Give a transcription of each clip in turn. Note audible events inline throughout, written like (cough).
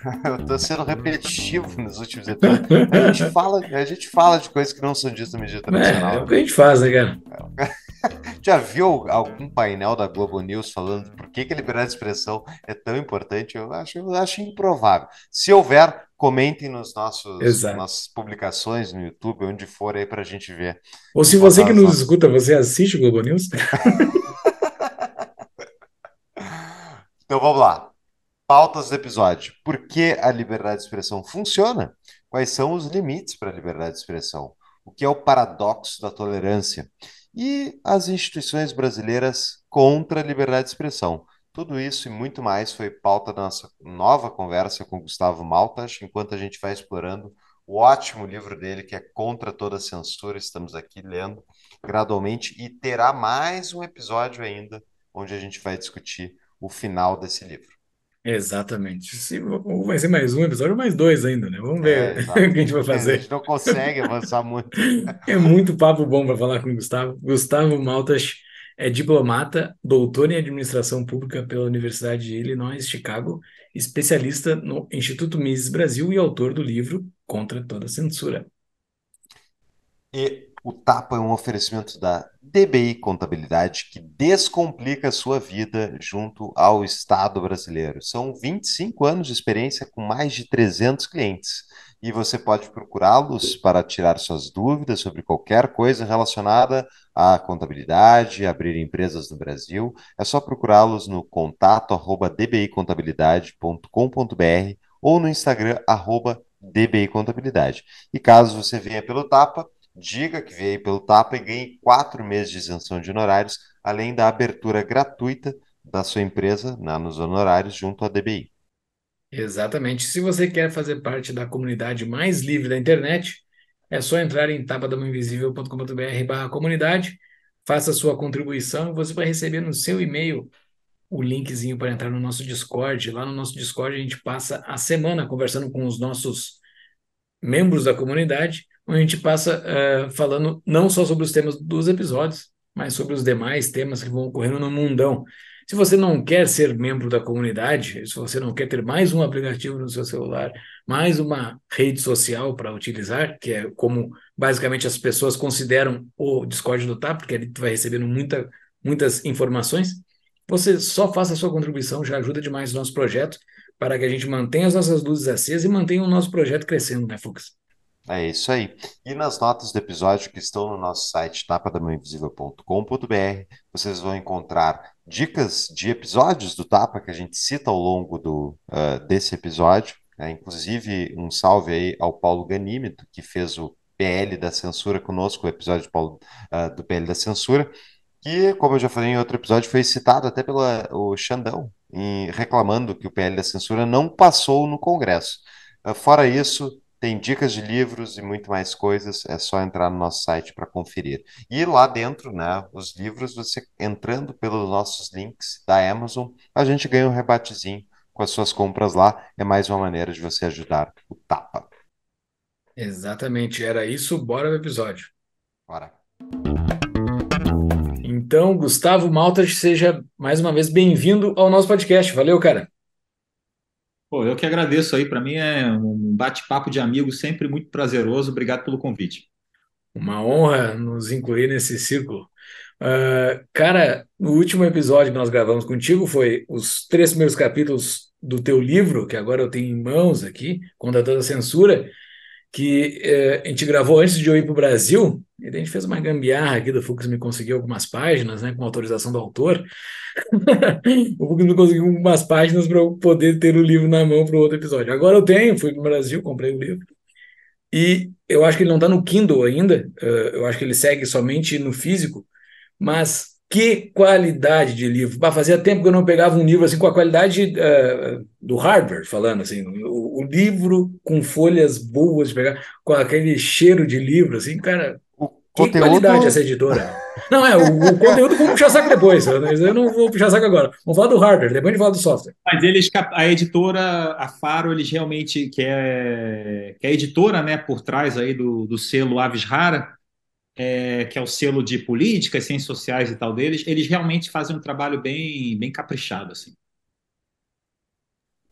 (laughs) eu tô sendo repetitivo nos últimos episódios. A gente (laughs) fala, a gente fala de coisas que não são ditas na mídia tradicional. É, é o que a gente faz, né, cara? (laughs) Já viu algum painel da Globo News falando por que, que a liberdade de expressão é tão importante? Eu acho, eu acho improvável. Se houver, comentem nos nossos nossas publicações no YouTube, onde for aí para a gente ver. Ou se você que nos nossas... escuta, você assiste o Globo News? então vamos lá. Pautas do episódio. Por que a liberdade de expressão funciona? Quais são os limites para a liberdade de expressão? O que é o paradoxo da tolerância? e as instituições brasileiras contra a liberdade de expressão. Tudo isso e muito mais foi pauta da nossa nova conversa com Gustavo Maltas, enquanto a gente vai explorando o ótimo livro dele, que é Contra Toda Censura. Estamos aqui lendo gradualmente e terá mais um episódio ainda, onde a gente vai discutir o final desse livro. Exatamente. Se, ou vai ser mais um episódio ou mais dois ainda, né? Vamos ver é, (laughs) o que a gente vai fazer. a gente não consegue avançar muito. é muito papo bom para falar com o Gustavo. Gustavo Maltas é diplomata, doutor em administração pública pela Universidade de Illinois, Chicago, especialista no Instituto Mises Brasil e autor do livro Contra Toda Censura. E o Tapa é um oferecimento da DBI Contabilidade que descomplica a sua vida junto ao Estado brasileiro. São 25 anos de experiência com mais de 300 clientes. E você pode procurá-los para tirar suas dúvidas sobre qualquer coisa relacionada à contabilidade, abrir empresas no Brasil. É só procurá-los no contato arroba dbicontabilidade.com.br ou no Instagram arroba dbicontabilidade. E caso você venha pelo Tapa, diga que veio pelo Tapa e ganhe quatro meses de isenção de honorários, além da abertura gratuita da sua empresa na, nos honorários junto à DBI. Exatamente. Se você quer fazer parte da comunidade mais livre da internet, é só entrar em tapadamainvisível.com.br barra comunidade, faça sua contribuição e você vai receber no seu e-mail o linkzinho para entrar no nosso Discord. Lá no nosso Discord a gente passa a semana conversando com os nossos membros da comunidade onde a gente passa uh, falando não só sobre os temas dos episódios, mas sobre os demais temas que vão ocorrendo no mundão. Se você não quer ser membro da comunidade, se você não quer ter mais um aplicativo no seu celular, mais uma rede social para utilizar, que é como basicamente as pessoas consideram o Discord do TAP, porque ele vai recebendo muita, muitas informações, você só faça a sua contribuição, já ajuda demais o nosso projeto, para que a gente mantenha as nossas luzes acesas e mantenha o nosso projeto crescendo, né, Fux? É isso aí. E nas notas do episódio que estão no nosso site tapadamãoinvisível.com.br, vocês vão encontrar dicas de episódios do Tapa que a gente cita ao longo do, uh, desse episódio. Né? Inclusive, um salve aí ao Paulo Ganímedo, que fez o PL da Censura conosco, o episódio do, Paulo, uh, do PL da Censura, que, como eu já falei em outro episódio, foi citado até pelo Xandão, em, reclamando que o PL da Censura não passou no Congresso. Uh, fora isso, tem dicas de livros e muito mais coisas, é só entrar no nosso site para conferir. E lá dentro, né, os livros, você entrando pelos nossos links da Amazon, a gente ganha um rebatezinho com as suas compras lá. É mais uma maneira de você ajudar o Tapa. Exatamente, era isso. Bora pro episódio. Bora. Então, Gustavo Maltas, seja mais uma vez bem-vindo ao nosso podcast. Valeu, cara. Pô, eu que agradeço aí. Para mim é um bate-papo de amigos sempre muito prazeroso. Obrigado pelo convite. Uma honra nos incluir nesse círculo. Uh, cara, no último episódio que nós gravamos contigo foi os três primeiros capítulos do teu livro, que agora eu tenho em mãos aqui, Contra toda a Censura, que uh, a gente gravou antes de eu ir para o Brasil, e a gente fez uma gambiarra aqui do Fux me conseguiu algumas páginas, né, com autorização do autor. (laughs) o Fux me conseguiu algumas páginas para eu poder ter o livro na mão para o outro episódio. Agora eu tenho, fui para o Brasil, comprei o livro. E eu acho que ele não está no Kindle ainda, uh, eu acho que ele segue somente no físico, mas que qualidade de livro. Bah, fazia tempo que eu não pegava um livro assim com a qualidade uh, do Harvard, falando assim, o, o, livro com folhas boas de pegar, com aquele cheiro de livro, assim, cara. O que conteúdo... qualidade essa editora. Não, é, o, o conteúdo vamos puxar saco depois. Eu não vou puxar saco agora. Vamos falar do hardware, depois a gente fala do software. Mas eles, a editora, a Faro, eles realmente, que é, que é a editora, né, por trás aí do, do selo Aves Rara, é, que é o selo de política, ciências sociais e tal deles, eles realmente fazem um trabalho bem, bem caprichado, assim.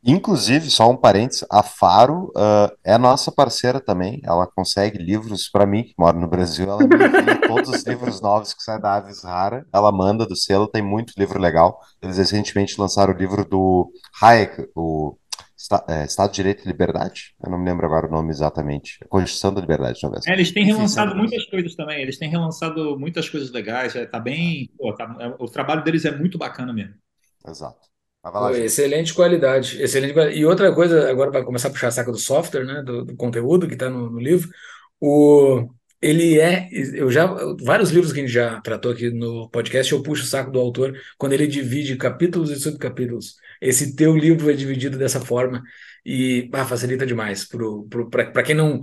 Inclusive, só um parênteses, a Faro uh, é nossa parceira também. Ela consegue livros para mim, que moro no Brasil. Ela me envia (laughs) todos os livros novos que saem da Aves Rara. Ela manda do selo, tem muito livro legal. Eles recentemente lançaram o livro do Hayek, o é, Estado de Direito e Liberdade. Eu não me lembro agora o nome exatamente. Constituição da Liberdade, talvez. É, eles têm relançado muitas coisas também. Eles têm relançado muitas coisas legais. É, tá bem. Pô, tá, é, o trabalho deles é muito bacana mesmo. Exato. Lá, excelente qualidade, excelente qualidade. E outra coisa, agora para começar a puxar a saca do software, né, do, do conteúdo que está no, no, livro, o, ele é, eu já, vários livros que a gente já tratou aqui no podcast, eu puxo o saco do autor quando ele divide capítulos e subcapítulos. Esse teu livro é dividido dessa forma e ah, facilita demais para quem não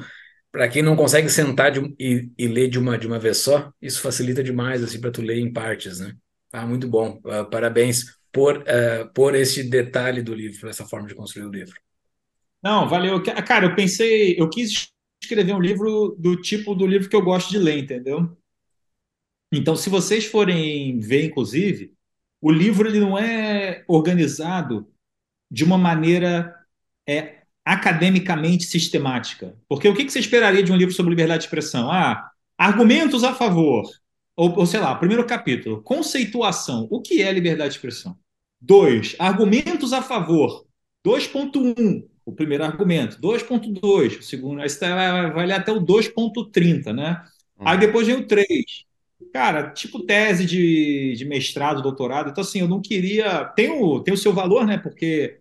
para quem não consegue sentar de, e, e, ler de uma de uma vez só, isso facilita demais assim para tu ler em partes, né? Ah, muito bom. Uh, parabéns por, uh, por esse detalhe do livro, por essa forma de construir o livro. Não, valeu. Cara, eu pensei, eu quis escrever um livro do tipo do livro que eu gosto de ler, entendeu? Então, se vocês forem ver, inclusive, o livro ele não é organizado de uma maneira é, academicamente sistemática. Porque o que você esperaria de um livro sobre liberdade de expressão? Ah, argumentos a favor. Ou, ou sei lá, primeiro capítulo, conceituação. O que é liberdade de expressão? 2. Argumentos a favor. 2.1, o primeiro argumento. 2.2, o segundo. Aí você vai ler até o 2.30, né? Uhum. Aí depois vem o 3. Cara, tipo tese de, de mestrado, doutorado. Então, assim, eu não queria. Tem o, tem o seu valor, né? Porque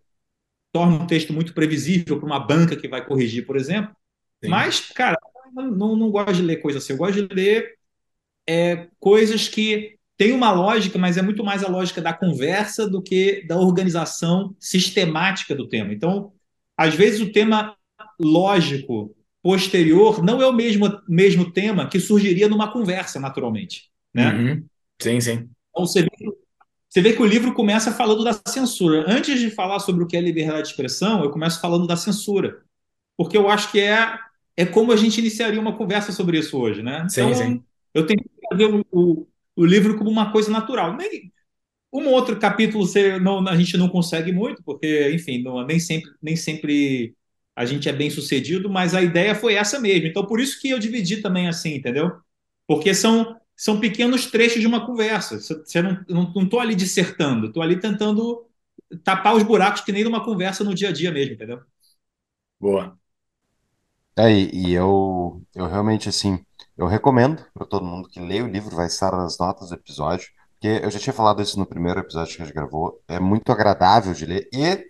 torna um texto muito previsível para uma banca que vai corrigir, por exemplo. Sim. Mas, cara, não, não gosto de ler coisa assim. Eu gosto de ler é, coisas que tem uma lógica, mas é muito mais a lógica da conversa do que da organização sistemática do tema. Então, às vezes o tema lógico posterior não é o mesmo, mesmo tema que surgiria numa conversa, naturalmente. Né? Uhum. Sim, sim. Então, você vê, você vê que o livro começa falando da censura. Antes de falar sobre o que é liberdade de expressão, eu começo falando da censura. Porque eu acho que é, é como a gente iniciaria uma conversa sobre isso hoje. Né? Então, sim, sim. eu tenho que fazer o, o o livro como uma coisa natural. Nem, um outro capítulo você não, a gente não consegue muito, porque, enfim, não, nem, sempre, nem sempre a gente é bem sucedido, mas a ideia foi essa mesmo. Então, por isso que eu dividi também assim, entendeu? Porque são, são pequenos trechos de uma conversa. Você não estou não, não ali dissertando, estou ali tentando tapar os buracos que nem numa conversa no dia a dia mesmo, entendeu? Boa. É, e eu, eu realmente, assim, eu recomendo para todo mundo que leia o livro, vai estar nas notas do episódio, porque eu já tinha falado isso no primeiro episódio que a gente gravou, é muito agradável de ler e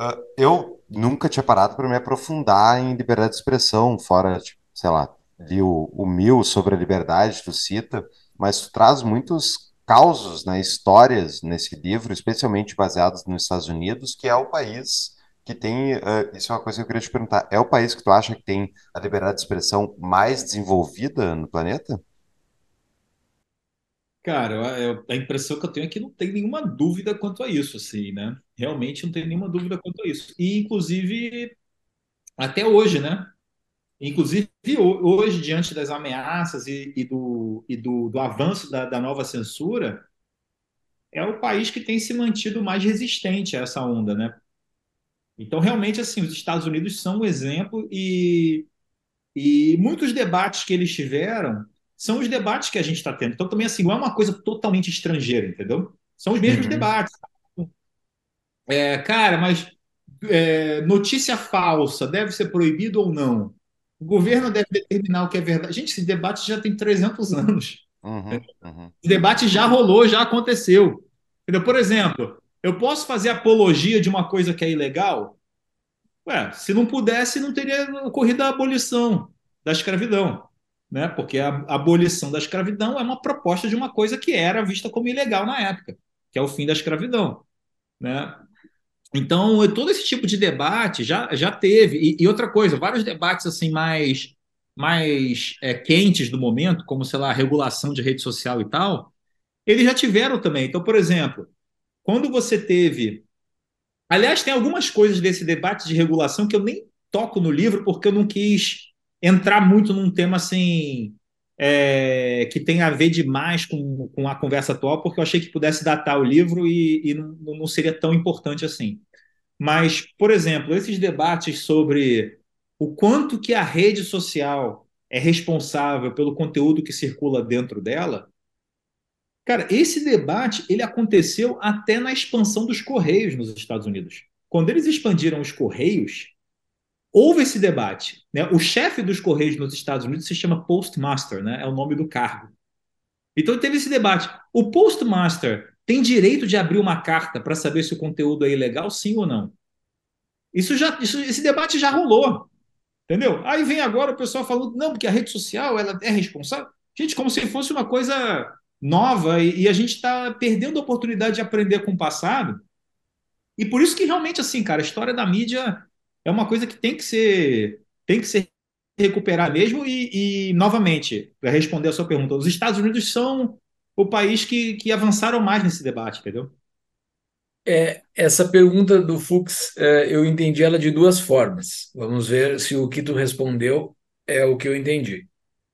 uh, eu nunca tinha parado para me aprofundar em liberdade de expressão, fora, tipo, sei lá, li o, o Mil sobre a liberdade, tu cita, mas tu traz muitos causos, né, histórias nesse livro, especialmente baseados nos Estados Unidos, que é o país que tem. Uh, isso é uma coisa que eu queria te perguntar. É o país que tu acha que tem a liberdade de expressão mais desenvolvida no planeta? Cara, a impressão que eu tenho é que não tem nenhuma dúvida quanto a isso, assim, né? Realmente não tem nenhuma dúvida quanto a isso. E, inclusive, até hoje, né? Inclusive, hoje, diante das ameaças e, e do, e do, do avanço da, da nova censura, é o país que tem se mantido mais resistente a essa onda, né? Então, realmente, assim, os Estados Unidos são um exemplo e, e muitos debates que eles tiveram são os debates que a gente está tendo. Então, também, assim, não é uma coisa totalmente estrangeira, entendeu? São os mesmos uhum. debates. É, cara, mas é, notícia falsa deve ser proibido ou não? O governo deve determinar o que é verdade. Gente, esse debate já tem 300 anos. Uhum, uhum. Esse debate já rolou, já aconteceu. Por exemplo, eu posso fazer apologia de uma coisa que é ilegal? Ué, se não pudesse, não teria ocorrido a abolição da escravidão. né? Porque a abolição da escravidão é uma proposta de uma coisa que era vista como ilegal na época, que é o fim da escravidão, né? Então, todo esse tipo de debate já, já teve. E, e outra coisa, vários debates assim mais, mais é, quentes do momento, como, sei lá, regulação de rede social e tal, eles já tiveram também. Então, por exemplo, quando você teve. Aliás, tem algumas coisas desse debate de regulação que eu nem toco no livro, porque eu não quis entrar muito num tema assim. É, que tem a ver demais com, com a conversa atual, porque eu achei que pudesse datar o livro e, e não, não seria tão importante assim. Mas, por exemplo, esses debates sobre o quanto que a rede social é responsável pelo conteúdo que circula dentro dela, cara, esse debate ele aconteceu até na expansão dos correios nos Estados Unidos. Quando eles expandiram os correios, houve esse debate. Né? O chefe dos Correios nos Estados Unidos se chama Postmaster, né? é o nome do cargo. Então teve esse debate. O Postmaster tem direito de abrir uma carta para saber se o conteúdo é ilegal, sim ou não? Isso já, isso, esse debate já rolou, entendeu? Aí vem agora o pessoal falando, não, porque a rede social ela é responsável. Gente, como se fosse uma coisa nova e, e a gente está perdendo a oportunidade de aprender com o passado. E por isso que realmente, assim, cara, a história da mídia é uma coisa que tem que ser, tem que ser recuperar mesmo. E, e novamente, para responder a sua pergunta, os Estados Unidos são o país que, que avançaram mais nesse debate, entendeu? É, essa pergunta do Fux, é, eu entendi ela de duas formas. Vamos ver se o que tu respondeu é o que eu entendi.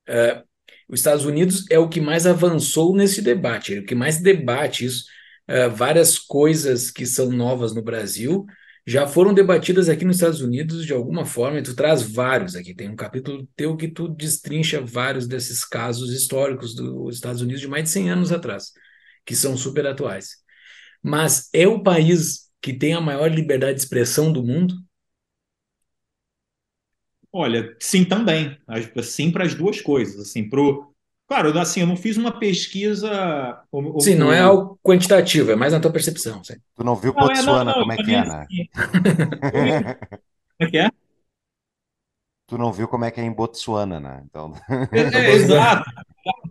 É, os Estados Unidos é o que mais avançou nesse debate, é o que mais debate isso. É, várias coisas que são novas no Brasil já foram debatidas aqui nos Estados Unidos de alguma forma, e tu traz vários aqui. Tem um capítulo teu que tu destrincha vários desses casos históricos dos Estados Unidos de mais de 100 anos atrás, que são super atuais. Mas é o país que tem a maior liberdade de expressão do mundo? Olha, sim também. Sim para as duas coisas. Assim, pro, Claro, assim, eu não fiz uma pesquisa. Sim, não é algo quantitativo, é mais na tua percepção. Sim. Tu não viu Botsuana, não, é, não, como é que é, né? (laughs) Como é que é? Tu não viu como é que é em Botsuana, né? Então... (laughs) É, é exato.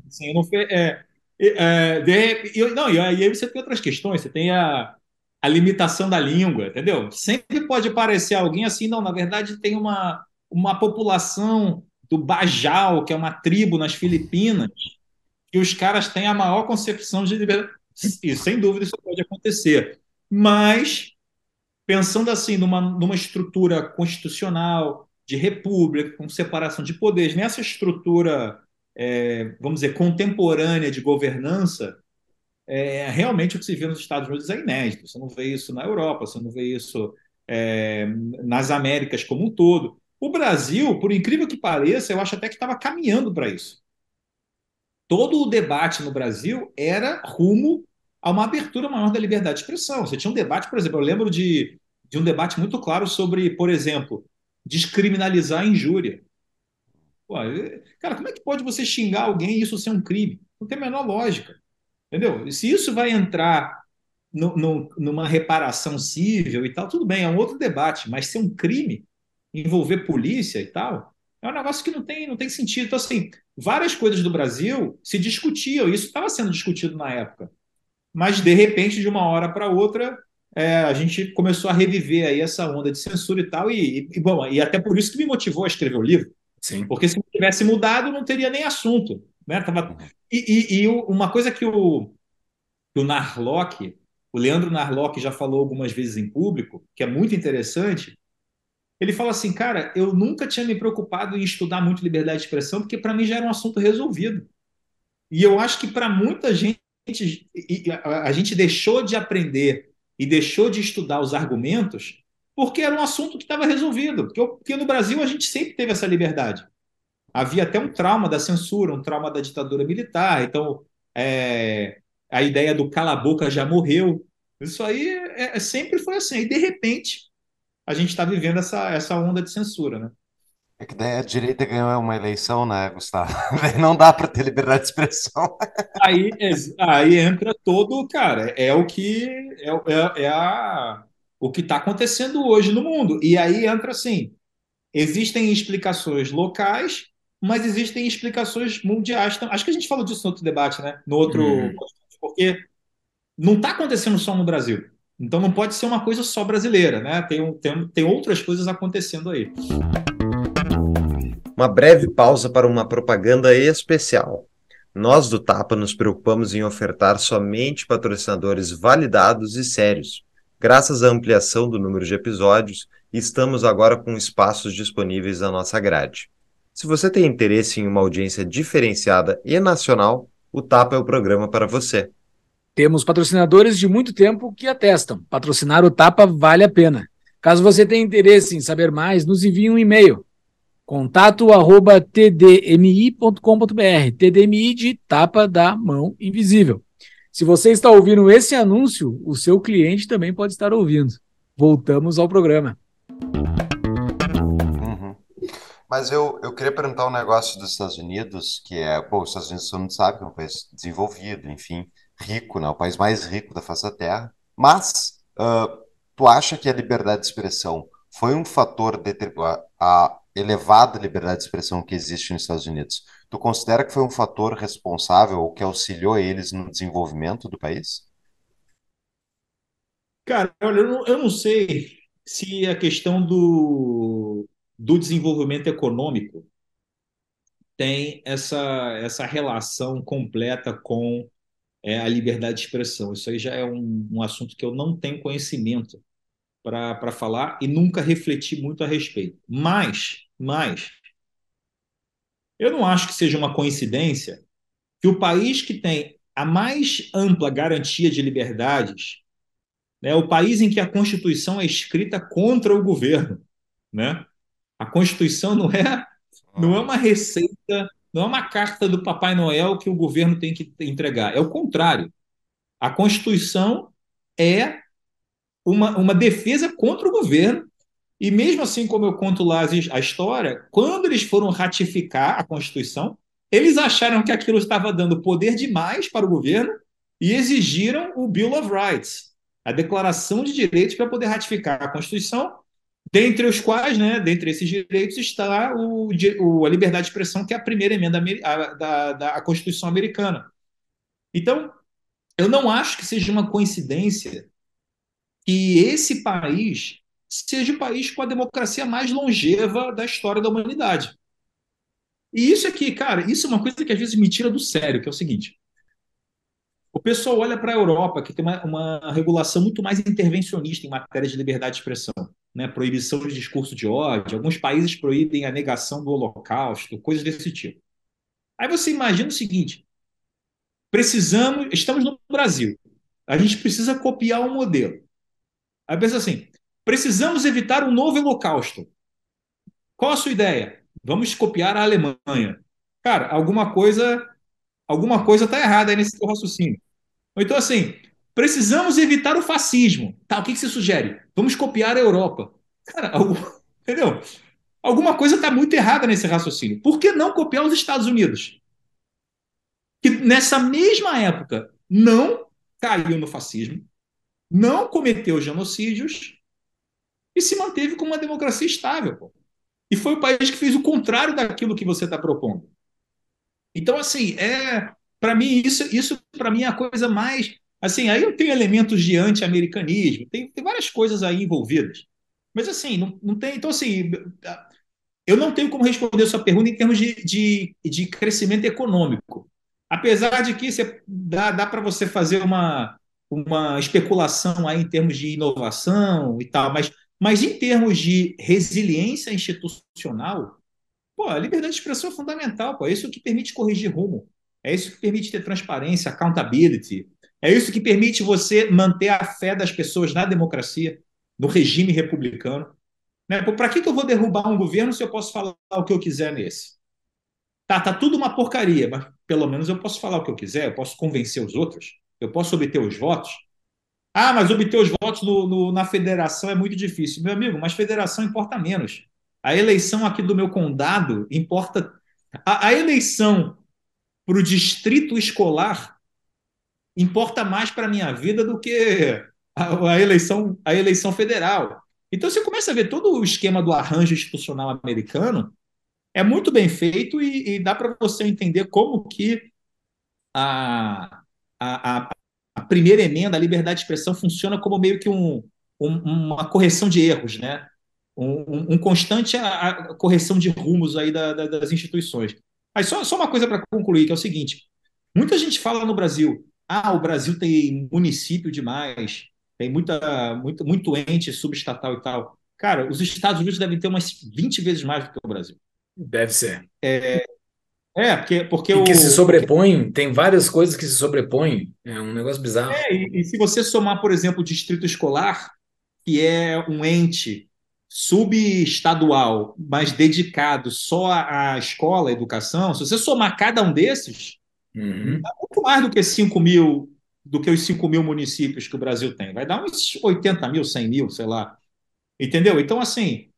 Assim, eu não fui, é, é, de, eu, não, e aí você tem outras questões, você tem a, a limitação da língua, entendeu? Sempre pode parecer alguém assim, não, na verdade tem uma, uma população do Bajau, que é uma tribo nas Filipinas, que os caras têm a maior concepção de liberdade. E sem dúvida isso pode acontecer. Mas, pensando assim, numa, numa estrutura constitucional, de república, com separação de poderes, nessa estrutura, é, vamos dizer, contemporânea de governança, é, realmente o que se vê nos Estados Unidos é inédito. Você não vê isso na Europa, você não vê isso é, nas Américas como um todo. O Brasil, por incrível que pareça, eu acho até que estava caminhando para isso. Todo o debate no Brasil era rumo a uma abertura maior da liberdade de expressão. Você tinha um debate, por exemplo, eu lembro de, de um debate muito claro sobre, por exemplo, descriminalizar a injúria. Cara, como é que pode você xingar alguém e isso ser um crime? Não tem a menor lógica. Entendeu? Se isso vai entrar no, no, numa reparação civil e tal, tudo bem, é um outro debate, mas ser um crime, envolver polícia e tal, é um negócio que não tem, não tem sentido. Então, assim, várias coisas do Brasil se discutiam, isso estava sendo discutido na época. Mas, de repente, de uma hora para outra, é, a gente começou a reviver aí essa onda de censura e tal, e, e, bom, e até por isso que me motivou a escrever o livro. Sim. Porque se não tivesse mudado, não teria nem assunto. Né? Tava... E, e, e uma coisa que o, que o Narlock, o Leandro Narlock já falou algumas vezes em público, que é muito interessante, ele fala assim, cara, eu nunca tinha me preocupado em estudar muito liberdade de expressão, porque para mim já era um assunto resolvido. E eu acho que para muita gente, a gente deixou de aprender e deixou de estudar os argumentos porque era um assunto que estava resolvido. Porque, porque no Brasil a gente sempre teve essa liberdade. Havia até um trauma da censura, um trauma da ditadura militar. Então, é, a ideia do cala-boca já morreu. Isso aí é, é, sempre foi assim. E, de repente, a gente está vivendo essa, essa onda de censura, né? É que daí a direita ganhou uma eleição, né, Gustavo? (laughs) Não dá para ter liberdade de expressão. (laughs) Aí, aí entra todo, cara, é o que é, é, é a, o que está acontecendo hoje no mundo. E aí entra assim: existem explicações locais mas existem explicações mundiais. Acho que a gente falou disso no outro debate, né? No outro. Hum. Porque não está acontecendo só no Brasil. Então não pode ser uma coisa só brasileira, né? Tem, tem, tem outras coisas acontecendo aí. Uma breve pausa para uma propaganda especial. Nós do Tapa nos preocupamos em ofertar somente patrocinadores validados e sérios. Graças à ampliação do número de episódios, estamos agora com espaços disponíveis na nossa grade. Se você tem interesse em uma audiência diferenciada e nacional, o Tapa é o programa para você. Temos patrocinadores de muito tempo que atestam. Patrocinar o Tapa vale a pena. Caso você tenha interesse em saber mais, nos envie um e-mail Contato arroba tdmi.com.br, TDMI de tapa da mão invisível. Se você está ouvindo esse anúncio, o seu cliente também pode estar ouvindo. Voltamos ao programa. Uhum. Mas eu, eu queria perguntar um negócio dos Estados Unidos, que é, pô, os Estados Unidos todo mundo sabe é um país desenvolvido, enfim, rico, né? O país mais rico da face da Terra. Mas uh, tu acha que a liberdade de expressão foi um fator determinado, a, elevada liberdade de expressão que existe nos Estados Unidos, tu considera que foi um fator responsável ou que auxiliou eles no desenvolvimento do país? Cara, olha, eu não, eu não sei se a questão do, do desenvolvimento econômico tem essa, essa relação completa com é, a liberdade de expressão. Isso aí já é um, um assunto que eu não tenho conhecimento para falar e nunca refleti muito a respeito. Mas mas eu não acho que seja uma coincidência que o país que tem a mais ampla garantia de liberdades, né, o país em que a Constituição é escrita contra o governo, né? A Constituição não é não é uma receita, não é uma carta do Papai Noel que o governo tem que entregar. É o contrário. A Constituição é uma, uma defesa contra o governo e mesmo assim, como eu conto lá a história, quando eles foram ratificar a Constituição, eles acharam que aquilo estava dando poder demais para o governo e exigiram o Bill of Rights, a Declaração de Direitos para poder ratificar a Constituição, dentre os quais, né, dentre esses direitos, está o, o, a liberdade de expressão, que é a primeira emenda a, da, da Constituição americana. Então, eu não acho que seja uma coincidência que esse país seja o país com a democracia mais longeva da história da humanidade. E isso aqui, cara, isso é uma coisa que às vezes me tira do sério, que é o seguinte. Pessoal olha para a Europa, que tem uma, uma, regulação muito mais intervencionista em matéria de liberdade de expressão, né? proibição de discurso de ódio, alguns países proíbem a negação do holocausto, coisas desse tipo. Aí você imagina o seguinte: precisamos, estamos no Brasil, a gente precisa copiar um modelo. Aí pensa assim: Precisamos evitar um novo holocausto. Qual a sua ideia? Vamos copiar a Alemanha. Cara, alguma coisa alguma coisa está errada aí nesse raciocínio. Então assim, precisamos evitar o fascismo. Tá, o que, que você sugere? Vamos copiar a Europa. Cara, algum, (laughs) entendeu? Alguma coisa está muito errada nesse raciocínio. Por que não copiar os Estados Unidos? Que nessa mesma época não caiu no fascismo, não cometeu genocídios e se manteve como uma democracia estável. Pô. E foi o país que fez o contrário daquilo que você está propondo. Então, assim, é para mim, isso, isso para mim é a coisa mais. Assim, aí eu tenho elementos de anti-americanismo, tem, tem várias coisas aí envolvidas. Mas, assim, não, não tem. Então, assim, eu não tenho como responder sua pergunta em termos de, de, de crescimento econômico. Apesar de que você, dá, dá para você fazer uma, uma especulação aí em termos de inovação e tal, mas mas em termos de resiliência institucional, pô, a liberdade de expressão é fundamental, pô, é isso que permite corrigir rumo, é isso que permite ter transparência, accountability, é isso que permite você manter a fé das pessoas na democracia, no regime republicano. Né? Para que, que eu vou derrubar um governo se eu posso falar o que eu quiser nesse? Tá, tá tudo uma porcaria, mas pelo menos eu posso falar o que eu quiser, eu posso convencer os outros, eu posso obter os votos. Ah, mas obter os votos no, no, na federação é muito difícil. Meu amigo, mas federação importa menos. A eleição aqui do meu condado importa. A, a eleição para o distrito escolar importa mais para a minha vida do que a, a, eleição, a eleição federal. Então você começa a ver todo o esquema do arranjo institucional americano é muito bem feito e, e dá para você entender como que a, a, a, primeira emenda, a liberdade de expressão, funciona como meio que um, um, uma correção de erros, né? Um, um constante a, correção de rumos aí da, da, das instituições. Mas só, só uma coisa para concluir, que é o seguinte: muita gente fala no Brasil, ah, o Brasil tem município demais, tem muita, muito, muito ente subestatal e tal. Cara, os Estados Unidos devem ter umas 20 vezes mais do que o Brasil. Deve ser. É, é porque, porque e o. que se sobrepõem, porque... tem várias coisas que se sobrepõem. É um negócio bizarro. É, e, e se você somar, por exemplo, o distrito escolar, que é um ente subestadual, mas dedicado só à escola, à educação, se você somar cada um desses, uhum. dá muito mais do que 5 mil, do que os 5 mil municípios que o Brasil tem. Vai dar uns 80 mil, 100 mil, sei lá. Entendeu? Então, assim,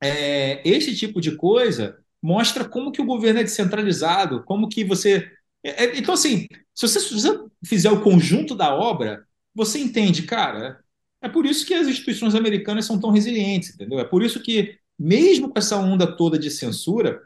é, esse tipo de coisa mostra como que o governo é descentralizado, como que você. É, é, então, assim, se você, se você fizer o conjunto da obra, você entende, cara. É por isso que as instituições americanas são tão resilientes, entendeu? É por isso que, mesmo com essa onda toda de censura,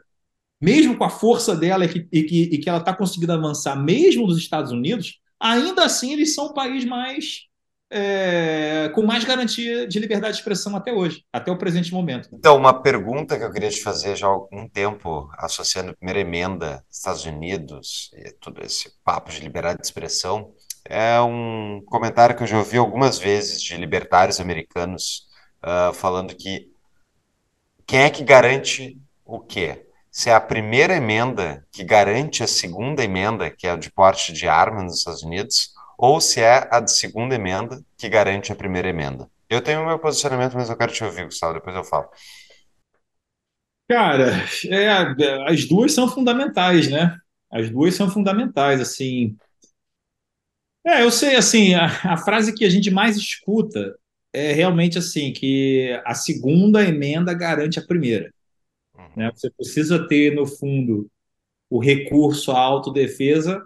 mesmo com a força dela e que, e que, e que ela está conseguindo avançar, mesmo nos Estados Unidos, ainda assim eles são o país mais é, com mais garantia de liberdade de expressão até hoje, até o presente momento. Então, uma pergunta que eu queria te fazer já há algum tempo, associando a primeira emenda, Estados Unidos, e todo esse papo de liberdade de expressão, é um comentário que eu já ouvi algumas vezes de libertários americanos uh, falando que quem é que garante o quê? Se é a primeira emenda que garante a segunda emenda, que é o de porte de armas nos Estados Unidos, ou se é a de segunda emenda que garante a primeira emenda. Eu tenho o meu posicionamento, mas eu quero te ouvir, Gustavo, depois eu falo. Cara, é, as duas são fundamentais, né? As duas são fundamentais, assim. É, eu sei, assim, a, a frase que a gente mais escuta é realmente assim, que a segunda emenda garante a primeira. Uhum. Né? Você precisa ter, no fundo, o recurso à autodefesa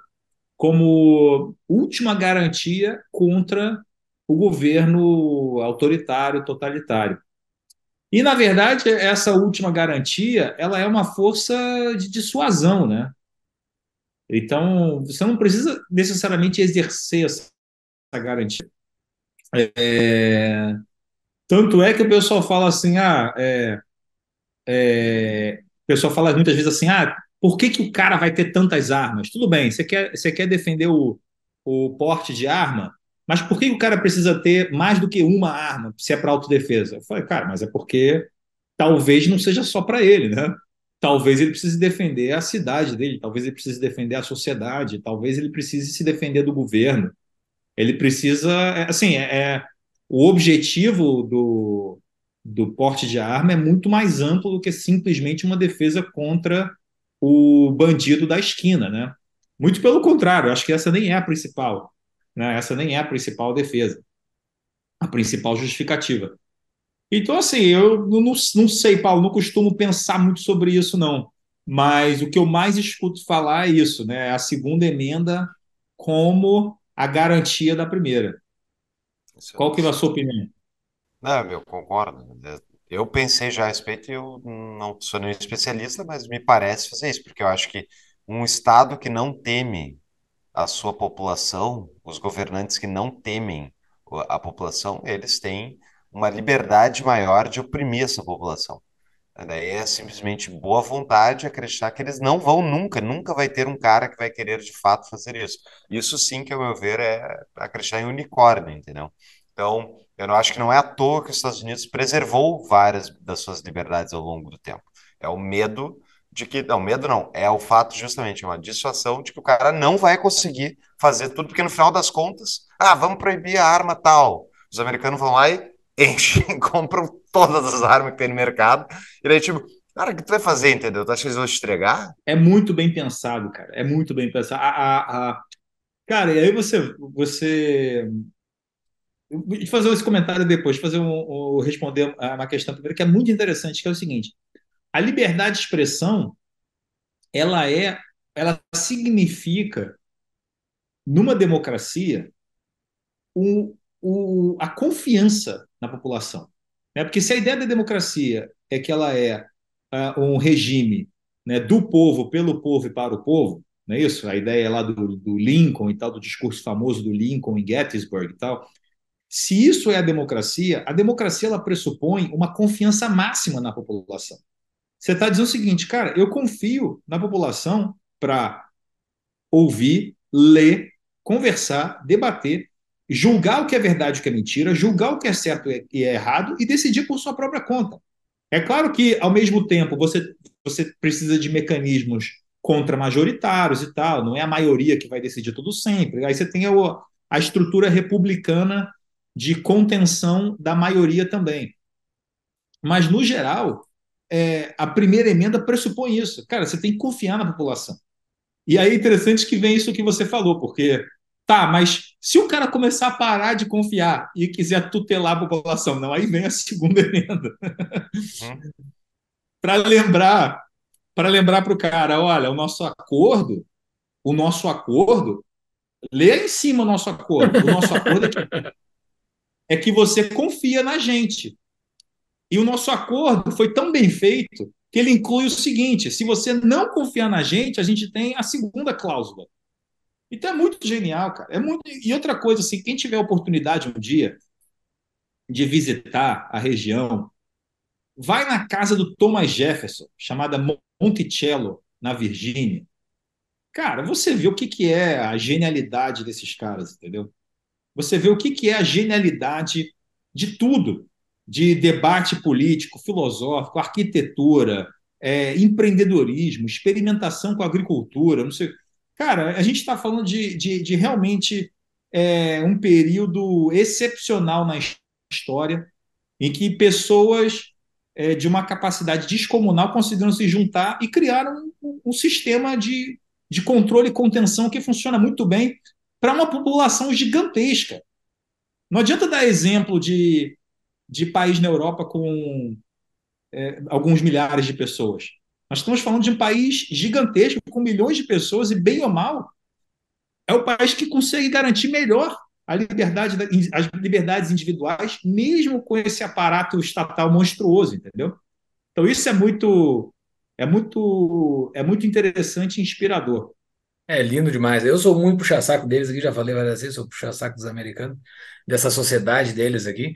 como última garantia contra o governo autoritário, totalitário. E, na verdade, essa última garantia ela é uma força de dissuasão, né? Então, você não precisa necessariamente exercer essa garantia. É... Tanto é que o pessoal fala assim, ah, é... É... o pessoal fala muitas vezes assim, ah, por que, que o cara vai ter tantas armas? Tudo bem, você quer, você quer defender o, o porte de arma, mas por que o cara precisa ter mais do que uma arma se é para autodefesa? Eu falei, cara, mas é porque talvez não seja só para ele, né? Talvez ele precise defender a cidade dele, talvez ele precise defender a sociedade, talvez ele precise se defender do governo. Ele precisa, é, assim, é, é o objetivo do, do porte de arma é muito mais amplo do que simplesmente uma defesa contra o bandido da esquina, né? Muito pelo contrário, acho que essa nem é a principal, né? Essa nem é a principal defesa, a principal justificativa. Então, assim, eu não, não sei, Paulo, não costumo pensar muito sobre isso, não. Mas o que eu mais escuto falar é isso, né? A segunda emenda como a garantia da primeira. Qual que é a sua opinião? Não, eu concordo. Eu pensei já a respeito eu não sou nenhum especialista, mas me parece fazer isso, porque eu acho que um Estado que não teme a sua população, os governantes que não temem a população, eles têm uma liberdade maior de oprimir essa população. Daí é simplesmente boa vontade acreditar que eles não vão nunca, nunca vai ter um cara que vai querer de fato fazer isso. Isso sim, que ao meu ver, é acreditar em unicórnio, entendeu? Então, eu não acho que não é à toa que os Estados Unidos preservou várias das suas liberdades ao longo do tempo. É o medo de que. Não, medo não. É o fato, justamente, é uma dissuasão de que o cara não vai conseguir fazer tudo, porque no final das contas, ah, vamos proibir a arma tal. Os americanos vão lá e enchem, (laughs) compram todas as armas que tem no mercado. E daí, tipo, Cara, o que tu vai fazer, entendeu? Tu acha que eles vão te entregar? É muito bem pensado, cara. É muito bem pensado. A, a, a... Cara, e aí você, você Vou fazer esse comentário depois, fazer um, um, responder uma questão primeiro que é muito interessante, que é o seguinte: a liberdade de expressão, ela é, ela significa numa democracia o, o, a confiança na população, né? Porque se a ideia da democracia é que ela é uh, um regime né, do povo, pelo povo e para o povo, não é isso? A ideia lá do, do Lincoln e tal, do discurso famoso do Lincoln em Gettysburg e tal. Se isso é a democracia, a democracia ela pressupõe uma confiança máxima na população. Você está dizendo o seguinte, cara, eu confio na população para ouvir, ler, conversar, debater, julgar o que é verdade e o que é mentira, julgar o que é certo e é errado e decidir por sua própria conta. É claro que, ao mesmo tempo, você, você precisa de mecanismos contra-majoritários e tal, não é a maioria que vai decidir tudo sempre. Aí você tem a, a estrutura republicana de contenção da maioria também. Mas, no geral, é, a primeira emenda pressupõe isso. Cara, você tem que confiar na população. E aí é interessante que vem isso que você falou, porque tá, mas se o cara começar a parar de confiar e quiser tutelar a população, não, aí vem a segunda emenda. Uhum. para lembrar, para lembrar para o cara, olha, o nosso acordo, o nosso acordo, lê em cima o nosso acordo. O nosso acordo é que, (laughs) é que você confia na gente. E o nosso acordo foi tão bem feito que ele inclui o seguinte: se você não confiar na gente, a gente tem a segunda cláusula. Então é muito genial, cara. É muito... E outra coisa, assim, quem tiver oportunidade um dia de visitar a região, vai na casa do Thomas Jefferson, chamada Monticello, na Virgínia. Cara, você vê o que, que é a genialidade desses caras, entendeu? Você vê o que, que é a genialidade de tudo de debate político, filosófico, arquitetura, é, empreendedorismo, experimentação com agricultura, não sei. Cara, a gente está falando de, de, de realmente é, um período excepcional na história em que pessoas é, de uma capacidade descomunal conseguiram se juntar e criaram um, um sistema de, de controle e contenção que funciona muito bem para uma população gigantesca. Não adianta dar exemplo de de país na Europa com é, alguns milhares de pessoas. Nós estamos falando de um país gigantesco, com milhões de pessoas, e bem ou mal, é o país que consegue garantir melhor a liberdade, as liberdades individuais, mesmo com esse aparato estatal monstruoso, entendeu? Então isso é muito é muito é muito interessante e inspirador. É lindo demais. Eu sou muito puxa-saco deles aqui, já falei várias vezes, sou puxa-saco dos americanos, dessa sociedade deles aqui.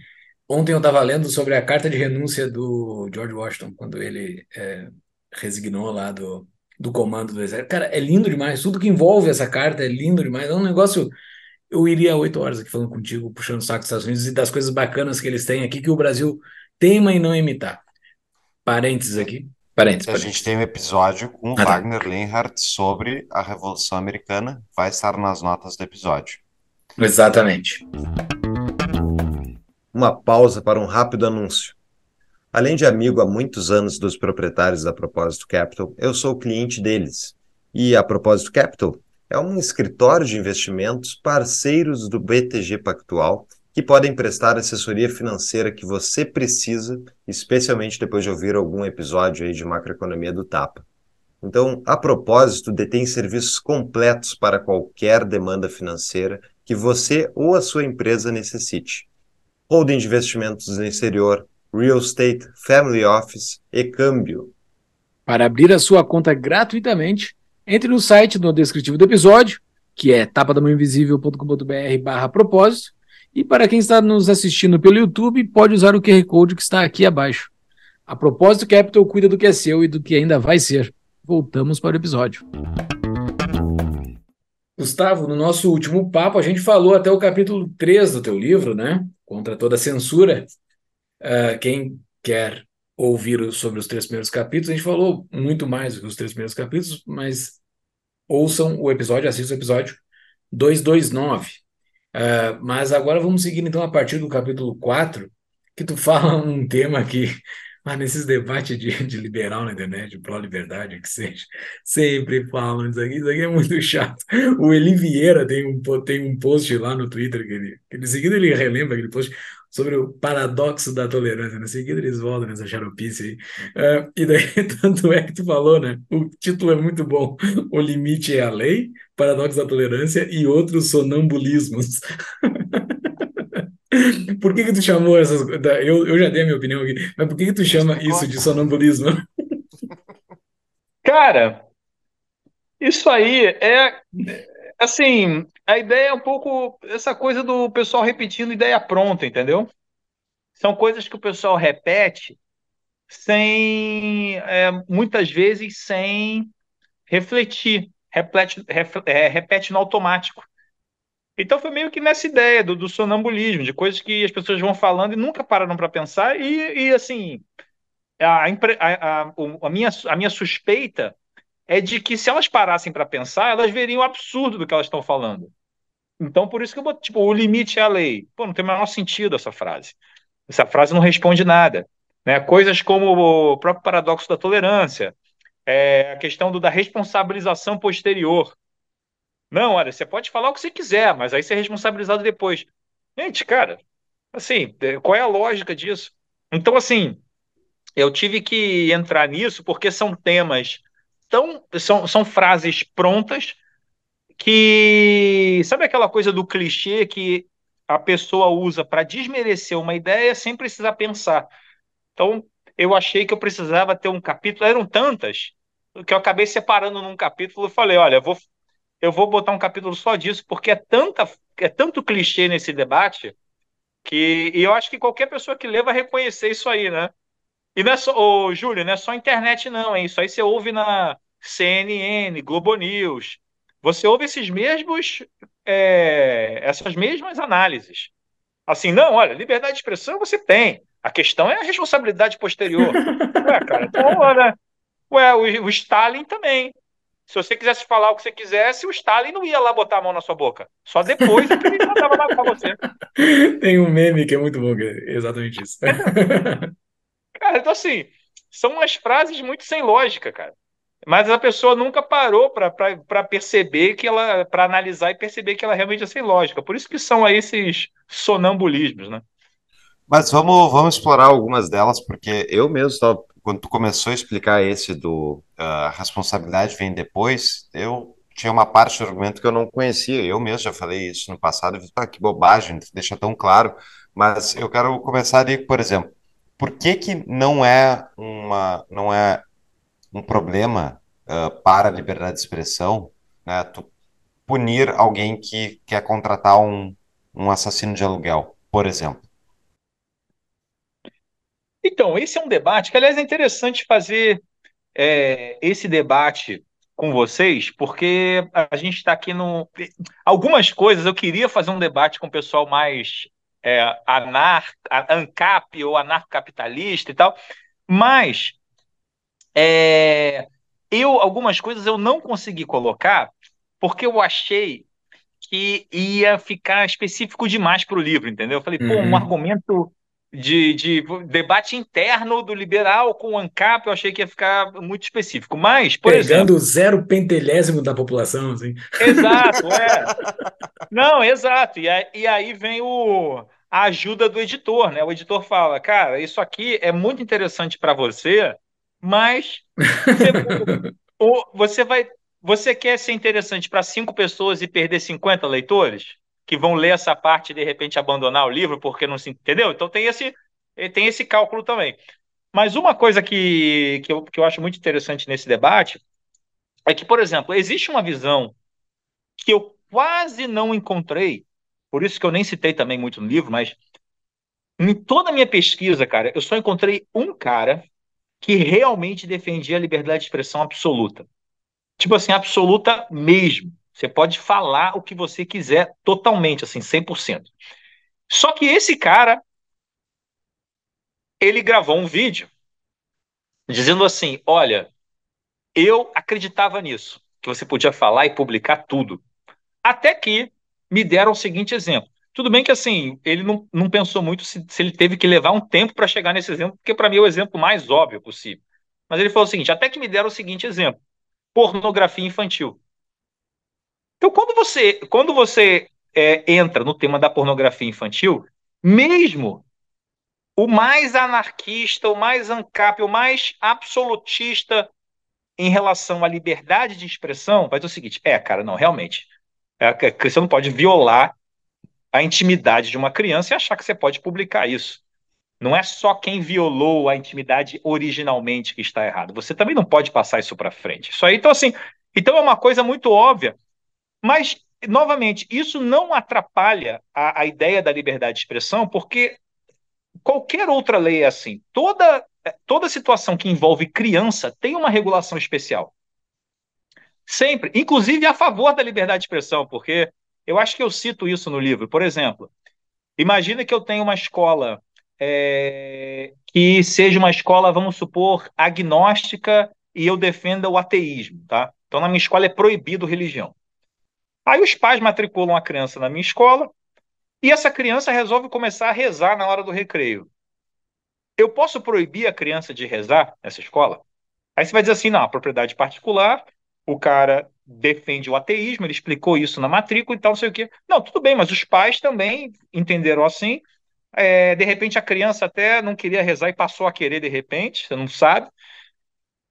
Ontem eu estava lendo sobre a carta de renúncia do George Washington, quando ele é, resignou lá do, do comando do exército. Cara, é lindo demais. Tudo que envolve essa carta é lindo demais. É um negócio. Eu iria oito horas aqui falando contigo, puxando o saco dos Estados Unidos e das coisas bacanas que eles têm aqui que o Brasil teima em não imitar. Parênteses aqui. Parênteses, A gente tem um episódio com ah, Wagner tá. Lenhardt sobre a Revolução Americana. Vai estar nas notas do episódio. Exatamente uma pausa para um rápido anúncio. Além de amigo há muitos anos dos proprietários da Propósito Capital, eu sou cliente deles. E a Propósito Capital é um escritório de investimentos parceiros do BTG Pactual que podem prestar assessoria financeira que você precisa, especialmente depois de ouvir algum episódio aí de macroeconomia do Tapa. Então, a propósito, detém serviços completos para qualquer demanda financeira que você ou a sua empresa necessite holding de investimentos no exterior, real estate, family office e câmbio. Para abrir a sua conta gratuitamente, entre no site no descritivo do episódio, que é tapadamãoinvisível.com.br barra propósito, e para quem está nos assistindo pelo YouTube, pode usar o QR Code que está aqui abaixo. A Propósito Capital cuida do que é seu e do que ainda vai ser. Voltamos para o episódio. Gustavo, no nosso último papo, a gente falou até o capítulo 3 do teu livro, né? contra toda censura. Uh, quem quer ouvir sobre os três primeiros capítulos, a gente falou muito mais do que os três primeiros capítulos, mas ouçam o episódio, assistam o episódio 229. Uh, ah, mas agora vamos seguir então a partir do capítulo 4, que tu (laughs) fala um tema que mas nesses debates de, de liberal na internet, pró-liberdade, que seja, sempre falam isso aqui, isso aqui é muito chato. O Eli Vieira tem um, tem um post lá no Twitter, que ele, que de seguida ele relembra aquele post sobre o paradoxo da tolerância, né? Seguida eles voltam nessa xaropice aí. Uh, e daí, (laughs) tanto é que tu falou, né? O título é muito bom. O limite é a lei, paradoxo da tolerância e outros sonambulismos. (laughs) (laughs) Por que que tu chamou essas... Eu, eu já dei a minha opinião aqui, mas por que que tu chama isso de sonambulismo? (laughs) Cara, isso aí é assim, a ideia é um pouco essa coisa do pessoal repetindo ideia pronta, entendeu? São coisas que o pessoal repete sem, é, muitas vezes, sem refletir, repete, ref- é, repete no automático. Então foi meio que nessa ideia do, do sonambulismo, de coisas que as pessoas vão falando e nunca pararam para pensar, e, e, assim, a, a, a minha, a minha suspeita é de que se elas parassem para pensar, elas veriam o absurdo do que elas estão falando. Então, por isso que eu boto, tipo, o limite é a lei. Pô, não tem o menor sentido essa frase. Essa frase não responde nada. Né? Coisas como o próprio paradoxo da tolerância, é, a questão do, da responsabilização posterior. Não, olha, você pode falar o que você quiser, mas aí você é responsabilizado depois. Gente, cara, assim, é, qual é a lógica disso? Então, assim, eu tive que entrar nisso porque são temas tão. São, são frases prontas que. Sabe aquela coisa do clichê que a pessoa usa para desmerecer uma ideia sem precisar pensar? Então, eu achei que eu precisava ter um capítulo, eram tantas, que eu acabei separando num capítulo e falei: olha, vou, eu vou botar um capítulo só disso, porque é, tanta, é tanto clichê nesse debate que e eu acho que qualquer pessoa que lê vai reconhecer isso aí, né? E não é só, ô, Júlio, não é só internet, não, hein? Isso aí você ouve na CNN, Globo News. Você ouve esses mesmos, é, essas mesmas análises. Assim, não, olha, liberdade de expressão você tem. A questão é a responsabilidade posterior. (laughs) Ué, cara, então, olha, ué, o, o Stalin também. Se você quisesse falar o que você quisesse, o Stalin não ia lá botar a mão na sua boca. Só depois que ele mandava lá pra você. (laughs) Tem um meme que é muito bom, que é exatamente isso. (laughs) Cara, então assim, são umas frases muito sem lógica, cara. Mas a pessoa nunca parou para perceber que ela, para analisar e perceber que ela realmente é sem lógica. Por isso que são aí esses sonambulismos, né? Mas vamos, vamos explorar algumas delas, porque eu mesmo, tava- quando tu começou a explicar esse do ah, responsabilidade vem depois, eu tinha uma parte do argumento que eu não conhecia. Eu mesmo já falei isso no passado, e fiz, ah, que bobagem, deixa tão claro. Mas eu quero começar ali, por exemplo, por que que não é uma, não é um problema ah, para a liberdade de expressão, né, tu punir alguém que quer contratar um, um assassino de aluguel, por exemplo? Então, esse é um debate que, aliás, é interessante fazer é, esse debate com vocês, porque a gente está aqui no. Algumas coisas eu queria fazer um debate com o pessoal mais é, anar, ANCAP ou anarcocapitalista e tal, mas é, eu algumas coisas eu não consegui colocar porque eu achei que ia ficar específico demais para o livro, entendeu? Eu falei, pô, um Uhum. argumento de, de debate interno do liberal com o ANCAP, eu achei que ia ficar muito específico. Mas, por exemplo, Pegando o zero pentelésimo da população, assim. exato, é. (laughs) Não, exato. E aí, e aí vem o, a ajuda do editor, né? O editor fala, cara, isso aqui é muito interessante para você, mas você, (laughs) o- você vai, você quer ser interessante para cinco pessoas e perder 50 leitores que vão ler essa parte e de repente abandonar o livro porque não se entendeu? Então tem esse, tem esse cálculo também. Mas uma coisa que, que eu, que eu acho muito interessante nesse debate é que, por exemplo, existe uma visão que eu quase não encontrei, por isso que eu nem citei também muito no livro, mas em toda a minha pesquisa, cara, eu só encontrei um cara que realmente defendia a liberdade de expressão absoluta. Tipo assim, absoluta mesmo. Você pode falar o que você quiser totalmente, assim, 100%. Só que esse cara, ele gravou um vídeo dizendo assim: olha, eu acreditava nisso, que você podia falar e publicar tudo. Até que me deram o seguinte exemplo. Tudo bem que assim, ele não, não pensou muito se, se ele teve que levar um tempo para chegar nesse exemplo, porque para mim é o exemplo mais óbvio possível. Mas ele falou o seguinte: até que me deram o seguinte exemplo: pornografia infantil. Então, quando você, quando você é, entra no tema da pornografia infantil, mesmo o mais anarquista, o mais ANCAP, o mais absolutista em relação à liberdade de expressão, vai dizer o seguinte: é, cara, não, realmente. É, você não pode violar a intimidade de uma criança e achar que você pode publicar isso. Não é só quem violou a intimidade originalmente que está errado. Você também não pode passar isso para frente. Isso aí, então, assim, então é uma coisa muito óbvia. Mas, novamente, isso não atrapalha a, a ideia da liberdade de expressão, porque qualquer outra lei é assim. Toda, toda situação que envolve criança tem uma regulação especial. Sempre, inclusive a favor da liberdade de expressão, porque eu acho que eu cito isso no livro. Por exemplo, imagina que eu tenho uma escola é, que seja uma escola, vamos supor, agnóstica e eu defenda o ateísmo, tá? Então, na minha escola é proibido religião. Aí os pais matriculam a criança na minha escola e essa criança resolve começar a rezar na hora do recreio. Eu posso proibir a criança de rezar nessa escola? Aí você vai dizer assim, não, propriedade particular, o cara defende o ateísmo, ele explicou isso na matrícula e tal, não sei o quê. Não, tudo bem, mas os pais também entenderam assim. É, de repente a criança até não queria rezar e passou a querer de repente, você não sabe.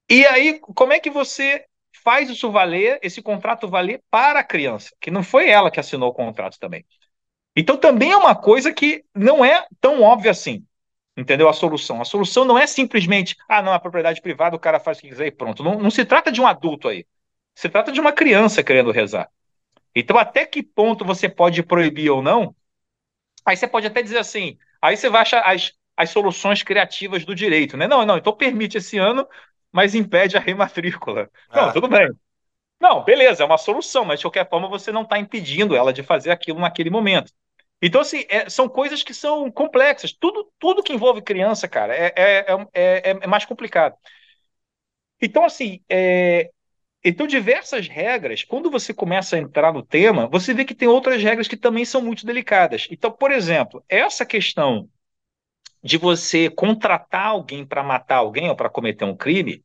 E aí, como é que você faz isso valer, esse contrato valer para a criança, que não foi ela que assinou o contrato também. Então também é uma coisa que não é tão óbvia assim. Entendeu? A solução. A solução não é simplesmente, ah, não, a propriedade privada, o cara faz o que quiser e pronto. Não, não se trata de um adulto aí. Se trata de uma criança querendo rezar. Então, até que ponto você pode proibir ou não? Aí você pode até dizer assim, aí você vai achar as, as soluções criativas do direito, né? Não, não, então permite esse ano, mas impede a rematrícula. Não, ah. tudo bem. Não, beleza, é uma solução, mas de qualquer forma você não está impedindo ela de fazer aquilo naquele momento. Então, assim, é, são coisas que são complexas. Tudo, tudo que envolve criança, cara, é, é, é, é mais complicado. Então, assim, é, então, diversas regras, quando você começa a entrar no tema, você vê que tem outras regras que também são muito delicadas. Então, por exemplo, essa questão de você contratar alguém para matar alguém ou para cometer um crime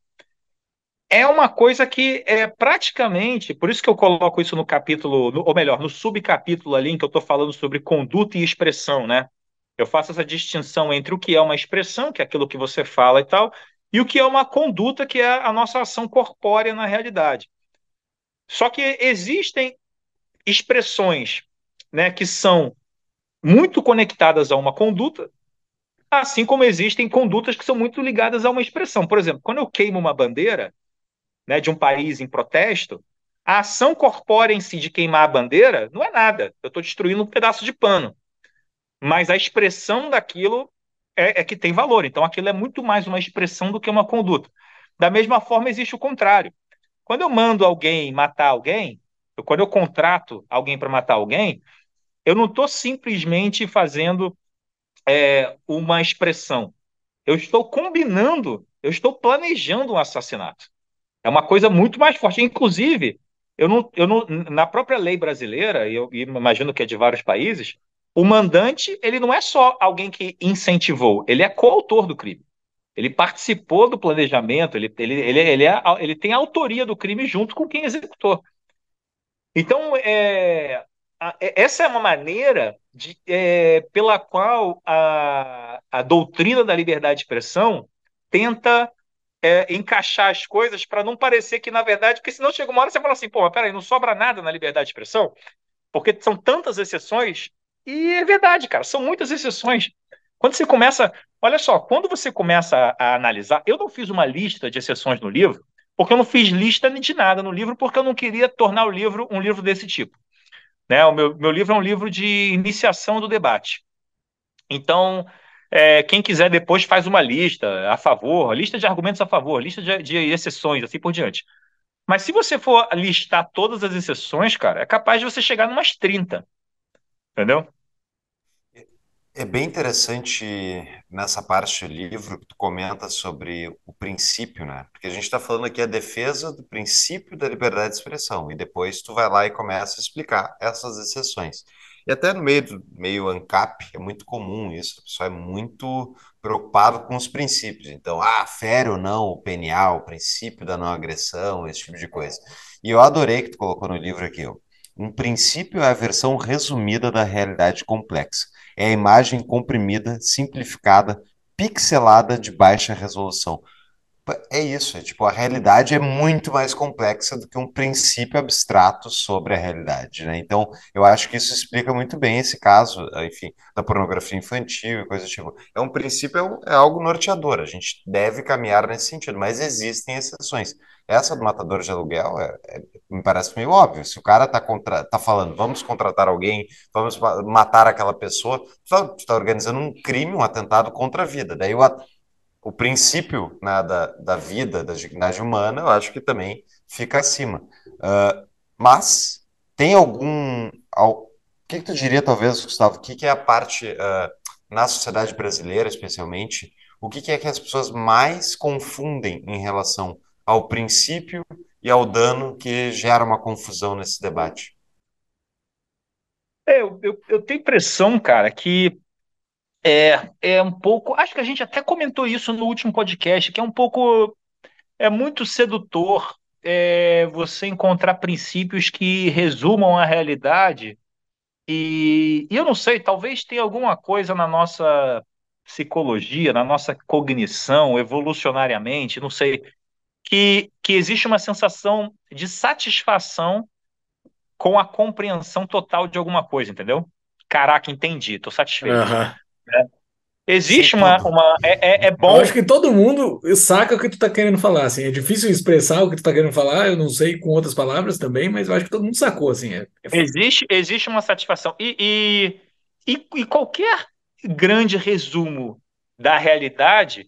é uma coisa que é praticamente, por isso que eu coloco isso no capítulo, no, ou melhor, no subcapítulo ali em que eu estou falando sobre conduta e expressão, né? Eu faço essa distinção entre o que é uma expressão, que é aquilo que você fala e tal, e o que é uma conduta, que é a nossa ação corpórea na realidade. Só que existem expressões né, que são muito conectadas a uma conduta, assim como existem condutas que são muito ligadas a uma expressão. Por exemplo, quando eu queimo uma bandeira né, de um país em protesto, a ação corpórea em si de queimar a bandeira não é nada. Eu estou destruindo um pedaço de pano. Mas a expressão daquilo é, é que tem valor. Então, aquilo é muito mais uma expressão do que uma conduta. Da mesma forma, existe o contrário. Quando eu mando alguém matar alguém, quando eu contrato alguém para matar alguém, eu não estou simplesmente fazendo é, uma expressão. Eu estou combinando, eu estou planejando um assassinato. É uma coisa muito mais forte. Inclusive, eu não, eu não, na própria lei brasileira, e eu imagino que é de vários países, o mandante, ele não é só alguém que incentivou, ele é coautor do crime. Ele participou do planejamento, ele, ele, ele, ele, é, ele tem a autoria do crime junto com quem executou. Então, é, é, essa é uma maneira de, é, pela qual a, a doutrina da liberdade de expressão tenta é, encaixar as coisas para não parecer que, na verdade, porque senão chega uma hora você fala assim, pô, mas peraí, não sobra nada na liberdade de expressão? Porque são tantas exceções e é verdade, cara, são muitas exceções. Quando você começa, olha só, quando você começa a, a analisar, eu não fiz uma lista de exceções no livro, porque eu não fiz lista de nada no livro, porque eu não queria tornar o livro um livro desse tipo. Né? O meu, meu livro é um livro de iniciação do debate. Então, é, quem quiser depois faz uma lista a favor, lista de argumentos a favor, lista de, de exceções, assim por diante. Mas se você for listar todas as exceções, cara, é capaz de você chegar umas 30. Entendeu? É bem interessante nessa parte do livro que tu comenta sobre o princípio, né? Porque a gente está falando aqui a defesa do princípio da liberdade de expressão e depois tu vai lá e começa a explicar essas exceções. E até no meio do meio ANCAP é muito comum isso, o pessoal é muito preocupado com os princípios. Então, ah, fere ou não o PNA, o princípio da não agressão, esse tipo de coisa. E eu adorei que tu colocou no livro aqui, ó. Um princípio é a versão resumida da realidade complexa. É a imagem comprimida, simplificada, pixelada de baixa resolução. É isso, é tipo, a realidade é muito mais complexa do que um princípio abstrato sobre a realidade, né? Então, eu acho que isso explica muito bem esse caso, enfim, da pornografia infantil e coisa tipo. É um princípio, é, um, é algo norteador, a gente deve caminhar nesse sentido, mas existem exceções. Essa do matador de aluguel é, é, me parece meio óbvio. Se o cara tá, contra, tá falando, vamos contratar alguém, vamos matar aquela pessoa, tu tá, tu tá organizando um crime, um atentado contra a vida. Daí o, o princípio né, da, da vida, da dignidade humana, eu acho que também fica acima. Uh, mas tem algum. O que, que, tu diria, talvez, Gustavo? O que, que é a parte, uh, na sociedade brasileira, especialmente, o que, que é que as pessoas mais confundem em relação ao princípio e ao dano que gera uma confusão nesse debate? É, eu, eu, eu tenho impressão, cara, que é, é um pouco. Acho que a gente até comentou isso no último podcast, que é um pouco. É muito sedutor é, você encontrar princípios que resumam a realidade. E, e eu não sei, talvez tenha alguma coisa na nossa psicologia, na nossa cognição, evolucionariamente, não sei, que, que existe uma sensação de satisfação com a compreensão total de alguma coisa, entendeu? Caraca, entendi, tô satisfeito. Uhum. Né? Existe uma. uma é, é, é, bom. Eu acho que todo mundo saca o que tu tá querendo falar. Assim. É difícil expressar o que tu tá querendo falar, eu não sei com outras palavras também, mas eu acho que todo mundo sacou. Assim. É, é... Existe, existe uma satisfação. E, e, e, e qualquer grande resumo da realidade,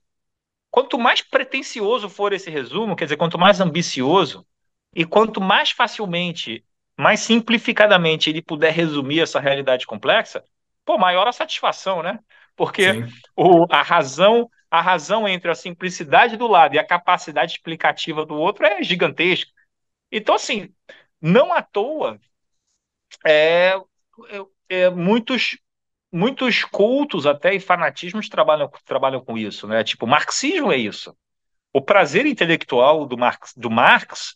quanto mais pretensioso for esse resumo, quer dizer, quanto mais ambicioso, e quanto mais facilmente, mais simplificadamente ele puder resumir essa realidade complexa, pô, maior a satisfação, né? Porque o, a razão a razão entre a simplicidade do lado e a capacidade explicativa do outro é gigantesca. Então, assim, não à toa, é, é, é, muitos, muitos cultos até e fanatismos trabalham, trabalham com isso, né? Tipo, marxismo é isso. O prazer intelectual do Marx, do Marx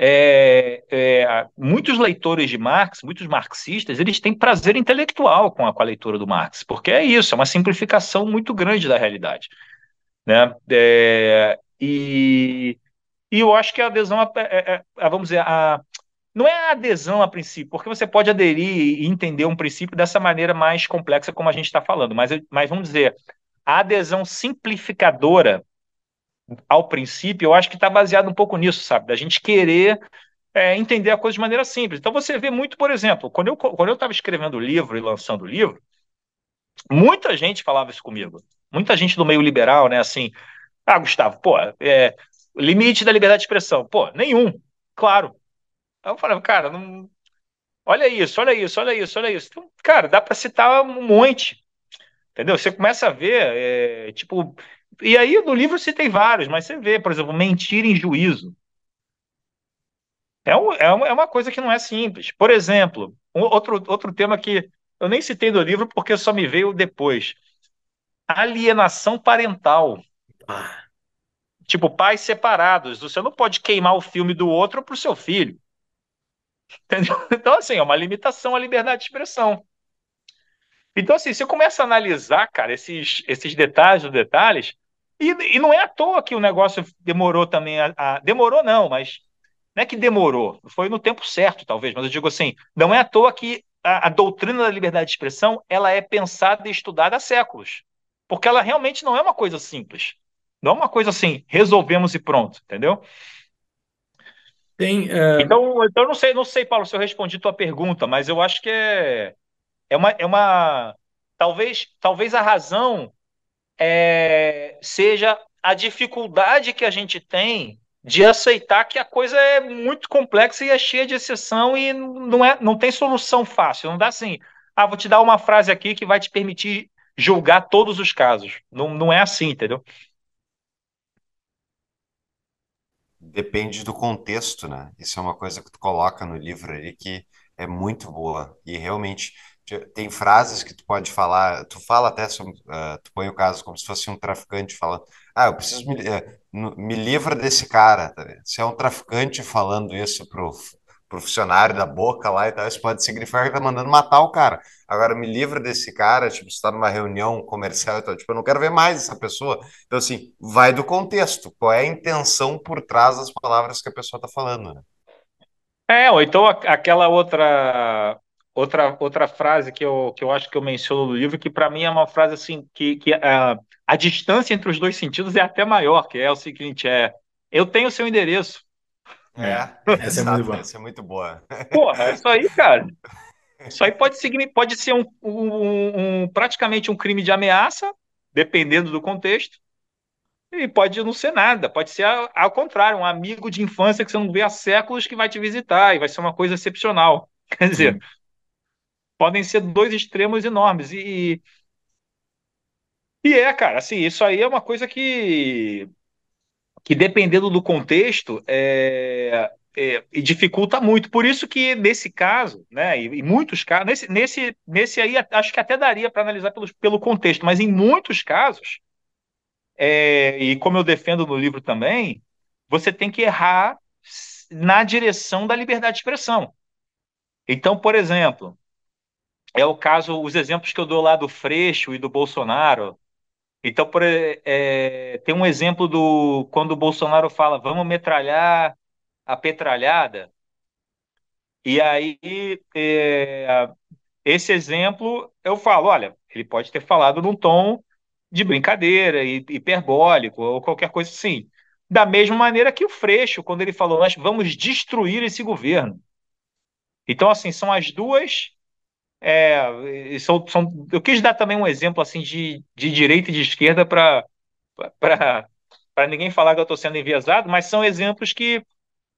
é, é, muitos leitores de Marx, muitos marxistas, eles têm prazer intelectual com a, com a, leitura do Marx, porque é isso, é uma simplificação muito grande da realidade. Né? É, e, e eu acho que a adesão, a, a, é, é, a, vamos dizer, a, não é a adesão a princípio, porque você pode aderir e entender um princípio dessa maneira mais complexa como a gente está falando, mas, mas vamos dizer, a adesão simplificadora ao princípio, eu acho que está baseado um pouco nisso, sabe? Da gente querer é, entender a coisa de maneira simples. Então você vê muito, por exemplo, quando eu quando eu estava escrevendo o livro e lançando o livro, muita gente falava isso comigo. Muita gente do meio liberal, né? Assim, ah, Gustavo, pô, é, limite da liberdade de expressão, pô, nenhum, claro. Aí eu falava, cara, não, olha isso, olha isso, olha isso, olha isso. Então, cara, dá para citar um monte, entendeu? Você começa a ver, é, tipo, e aí no livro você tem vários, mas você vê, por exemplo, mentir em juízo. É, um, é, uma, é uma coisa que não é simples. Por exemplo, um, outro, outro tema que eu nem citei no livro porque só me veio depois. Alienação parental. Ah. Tipo, pais separados. Você não pode queimar o filme do outro para o seu filho. (laughs) Entendeu? Então, assim, é uma limitação à liberdade de expressão. Então, assim, você começa a analisar, cara, esses, esses detalhes, os detalhes, e, e não é à toa que o negócio demorou também a, a, Demorou, não, mas não é que demorou, foi no tempo certo, talvez, mas eu digo assim, não é à toa que a, a doutrina da liberdade de expressão ela é pensada e estudada há séculos. Porque ela realmente não é uma coisa simples. Não é uma coisa assim, resolvemos e pronto, entendeu? Tem, uh... Então, então não sei, não sei, Paulo, se eu respondi tua pergunta, mas eu acho que é, é uma, é uma talvez, talvez a razão é, seja a dificuldade que a gente tem de aceitar que a coisa é muito complexa e é cheia de exceção e não, é, não tem solução fácil. Não dá assim, ah, vou te dar uma frase aqui que vai te permitir julgar todos os casos. Não, não é assim, entendeu? Depende do contexto, né? Isso é uma coisa que tu coloca no livro ali que é muito boa. E realmente tem frases que tu pode falar, tu fala até, sobre, uh, tu põe o caso como se fosse um traficante falando, ah, eu preciso me, uh, me livra desse cara, tá Se é um traficante falando isso pro, pro da boca lá e tal, isso pode significar que tá mandando matar o cara. Agora, me livra desse cara, tipo, você tá numa reunião comercial e tal, tipo, eu não quero ver mais essa pessoa. Então, assim, vai do contexto, qual é a intenção por trás das palavras que a pessoa tá falando, né? É, ou então aquela outra outra outra frase que eu, que eu acho que eu menciono no livro, que para mim é uma frase assim, que, que a, a distância entre os dois sentidos é até maior, que é o seguinte, é, eu tenho seu endereço, é, (laughs) essa, é muito boa. essa é muito boa. (laughs) Porra, é isso aí, cara. Isso aí pode, seguir, pode ser um, um, um, praticamente um crime de ameaça, dependendo do contexto, e pode não ser nada, pode ser ao, ao contrário, um amigo de infância que você não vê há séculos que vai te visitar e vai ser uma coisa excepcional. (laughs) Quer dizer, Sim. Podem ser dois extremos enormes. E, e é, cara, assim, isso aí é uma coisa que que dependendo do contexto é, é, dificulta muito. Por isso que nesse caso, né, e, muitos casos, nesse, nesse, nesse aí acho que até daria para analisar pelo, pelo contexto, mas em muitos casos, é, e como eu defendo no livro também, você tem que errar na direção da liberdade de expressão. Então, por exemplo, é o caso, os exemplos que eu dou lá do Freixo e do Bolsonaro, então, por, é, tem um exemplo do quando o Bolsonaro fala vamos metralhar a petralhada. E aí, é, esse exemplo, eu falo, olha, ele pode ter falado num tom de brincadeira, hiperbólico, ou qualquer coisa assim. Da mesma maneira que o Freixo, quando ele falou, nós vamos destruir esse governo. Então, assim, são as duas é, são, são, eu quis dar também um exemplo assim de, de direita e de esquerda para ninguém falar que eu estou sendo enviesado, mas são exemplos que,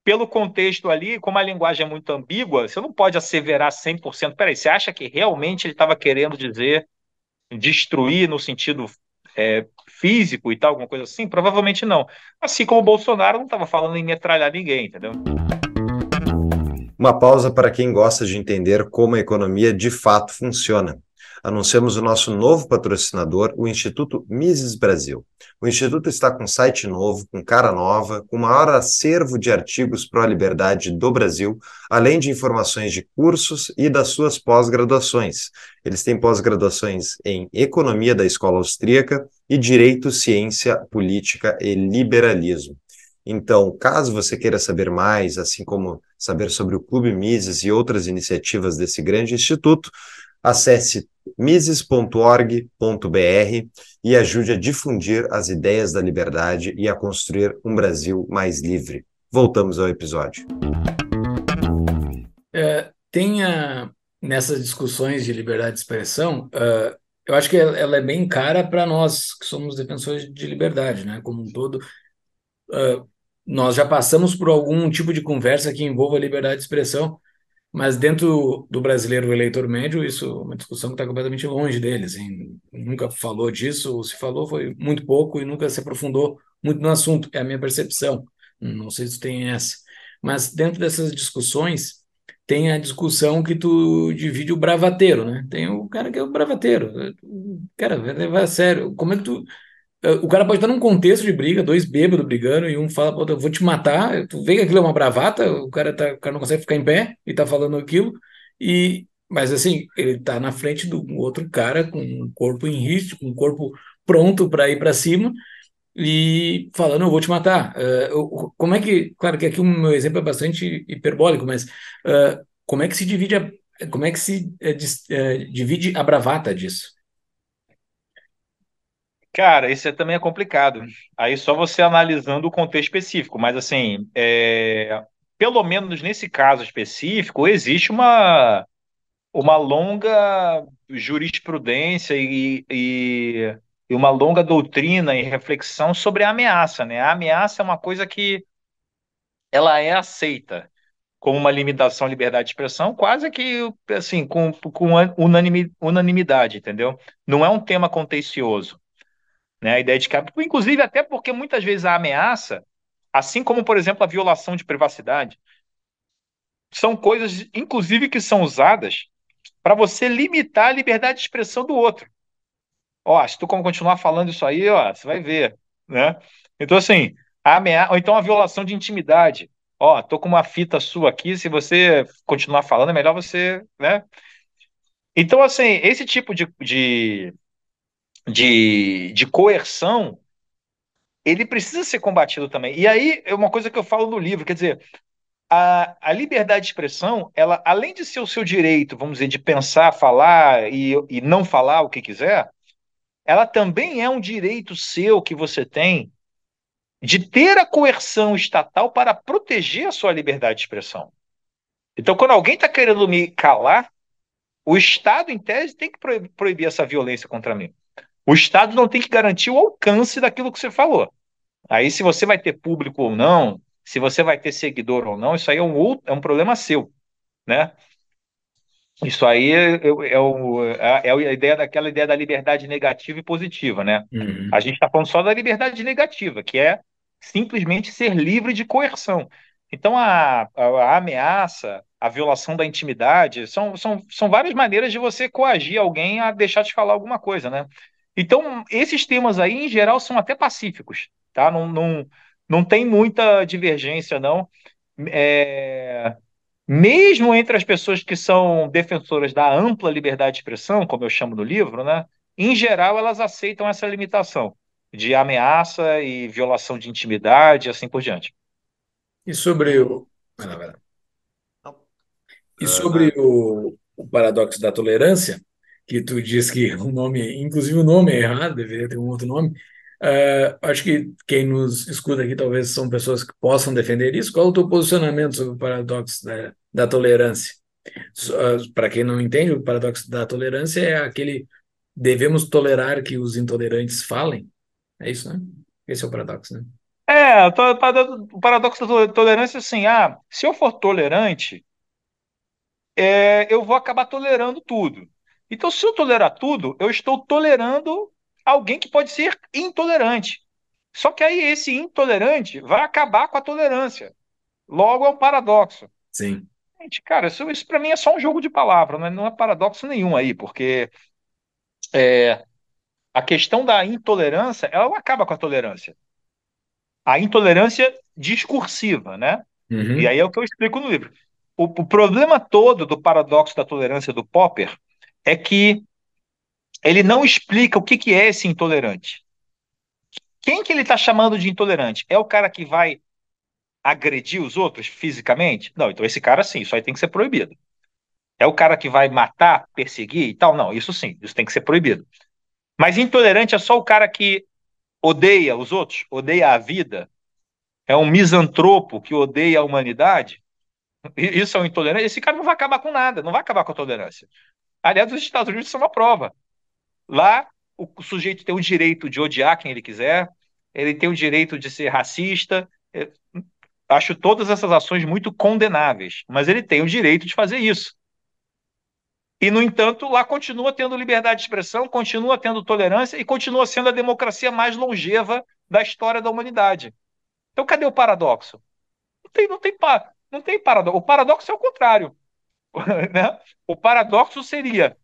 pelo contexto ali, como a linguagem é muito ambígua, você não pode asseverar 100%. Peraí, você acha que realmente ele estava querendo dizer destruir no sentido é, físico e tal, alguma coisa assim? Provavelmente não. Assim como o Bolsonaro não estava falando em metralhar ninguém, entendeu? Uma pausa para quem gosta de entender como a economia de fato funciona. Anunciamos o nosso novo patrocinador, o Instituto Mises Brasil. O Instituto está com site novo, com cara nova, com maior acervo de artigos pró-liberdade do Brasil, além de informações de cursos e das suas pós-graduações. Eles têm pós-graduações em Economia da Escola Austríaca e Direito, Ciência, Política e Liberalismo. Então, caso você queira saber mais, assim como saber sobre o Clube Mises e outras iniciativas desse grande instituto, acesse mises.org.br e ajude a difundir as ideias da liberdade e a construir um Brasil mais livre. Voltamos ao episódio. É, tenha nessas discussões de liberdade de expressão, uh, eu acho que ela é bem cara para nós que somos defensores de liberdade, né? Como um todo, uh, nós já passamos por algum tipo de conversa que envolva liberdade de expressão, mas dentro do brasileiro eleitor médio, isso é uma discussão que está completamente longe dele. Assim, nunca falou disso, ou se falou foi muito pouco e nunca se aprofundou muito no assunto. É a minha percepção. Não sei se tem essa. Mas dentro dessas discussões, tem a discussão que tu divide o bravateiro, né? Tem o cara que é o bravateiro. Cara, vai levar a sério. Como é que tu o cara pode estar num contexto de briga, dois bêbados brigando, e um fala, eu vou te matar, tu vê que aquilo é uma bravata, o cara, tá, o cara não consegue ficar em pé e tá falando aquilo, e mas assim, ele tá na frente do outro cara com um corpo em risco, com um corpo pronto para ir para cima, e falando, eu vou te matar. Uh, como é que, claro que aqui o meu exemplo é bastante hiperbólico, mas uh, como é que se divide a, como é que se divide a bravata disso? Cara, isso é, também é complicado. Aí só você analisando o contexto específico, mas assim, é, pelo menos nesse caso específico, existe uma, uma longa jurisprudência e, e, e uma longa doutrina e reflexão sobre a ameaça, né? A ameaça é uma coisa que ela é aceita como uma limitação à liberdade de expressão, quase que assim, com, com unanimidade, entendeu? Não é um tema contencioso. Né? A ideia de que, inclusive, até porque muitas vezes a ameaça, assim como, por exemplo, a violação de privacidade, são coisas, inclusive, que são usadas para você limitar a liberdade de expressão do outro. Ó, se tu continuar falando isso aí, ó, você vai ver, né? Então, assim, a ameaça, ou então a violação de intimidade. ó, tô com uma fita sua aqui, se você continuar falando, é melhor você, né? Então, assim, esse tipo de, de, de, de coerção, ele precisa ser combatido também. E aí, é uma coisa que eu falo no livro, quer dizer, a, a liberdade de expressão, ela, além de ser o seu direito, vamos dizer, de pensar, falar e, e não falar o que quiser, ela também é um direito seu que você tem de ter a coerção estatal para proteger a sua liberdade de expressão. Então, quando alguém está querendo me calar, o Estado, em tese, tem que proibir essa violência contra mim. O Estado não tem que garantir o alcance daquilo que você falou. Aí, se você vai ter público ou não, se você vai ter seguidor ou não, isso aí é um, outro, é um problema seu, né? Isso aí é, é, o, é, é, a ideia daquela ideia da liberdade negativa e positiva, né? Uhum. A gente está falando só da liberdade negativa, que é simplesmente ser livre de coerção. Então, a, a, a, ameaça, a violação da intimidade, são, são, são várias maneiras de você coagir alguém a deixar de falar alguma coisa, né? Então, esses temas aí, em geral, são até pacíficos, tá? Não, não, não tem muita divergência, não. É... Mesmo entre as pessoas que são defensoras da ampla liberdade de expressão, como eu chamo no livro, né? Em geral, elas aceitam essa limitação de ameaça e violação de intimidade, assim por diante. E sobre o. E sobre o, o paradoxo da tolerância, que tu diz que o nome, inclusive o nome é errado, deveria ter um outro nome. Uh, acho que quem nos escuta aqui talvez são pessoas que possam defender isso. Qual é o teu posicionamento sobre o paradoxo da, da tolerância? Uh, Para quem não entende, o paradoxo da tolerância é aquele devemos tolerar que os intolerantes falem. É isso, né? Esse é o paradoxo, né? É, o paradoxo da tolerância é assim, ah, se eu for tolerante, é, eu vou acabar tolerando tudo. Então, se eu tolerar tudo, eu estou tolerando alguém que pode ser intolerante. Só que aí esse intolerante vai acabar com a tolerância. Logo é um paradoxo. Sim. Gente, cara, isso, isso para mim é só um jogo de palavras, não é, não é paradoxo nenhum aí, porque é, a questão da intolerância, ela acaba com a tolerância. A intolerância discursiva, né? Uhum. E aí é o que eu explico no livro. O, o, problema todo do paradoxo da tolerância do Popper é que ele não explica o que, que é esse intolerante. Quem que ele está chamando de intolerante? É o cara que vai agredir os outros fisicamente? Não, então esse cara sim, isso aí tem que ser proibido. É o cara que vai matar, perseguir e tal? Não, isso sim, isso tem que ser proibido. Mas intolerante é só o cara que odeia os outros, odeia a vida, é um misantropo que odeia a humanidade. Isso é um intolerante. Esse cara não vai acabar com nada, não vai acabar com a tolerância. Aliás, os Estados Unidos são uma prova. Lá, o sujeito tem o direito de odiar quem ele quiser, ele tem o direito de ser racista. Eu acho todas essas ações muito condenáveis, mas ele tem o direito de fazer isso. E, no entanto, lá continua tendo liberdade de expressão, continua tendo tolerância e continua sendo a democracia mais longeva da história da humanidade. Então, cadê o paradoxo? Não tem, não tem, não tem paradoxo. O paradoxo é o contrário. (laughs) né? O paradoxo seria: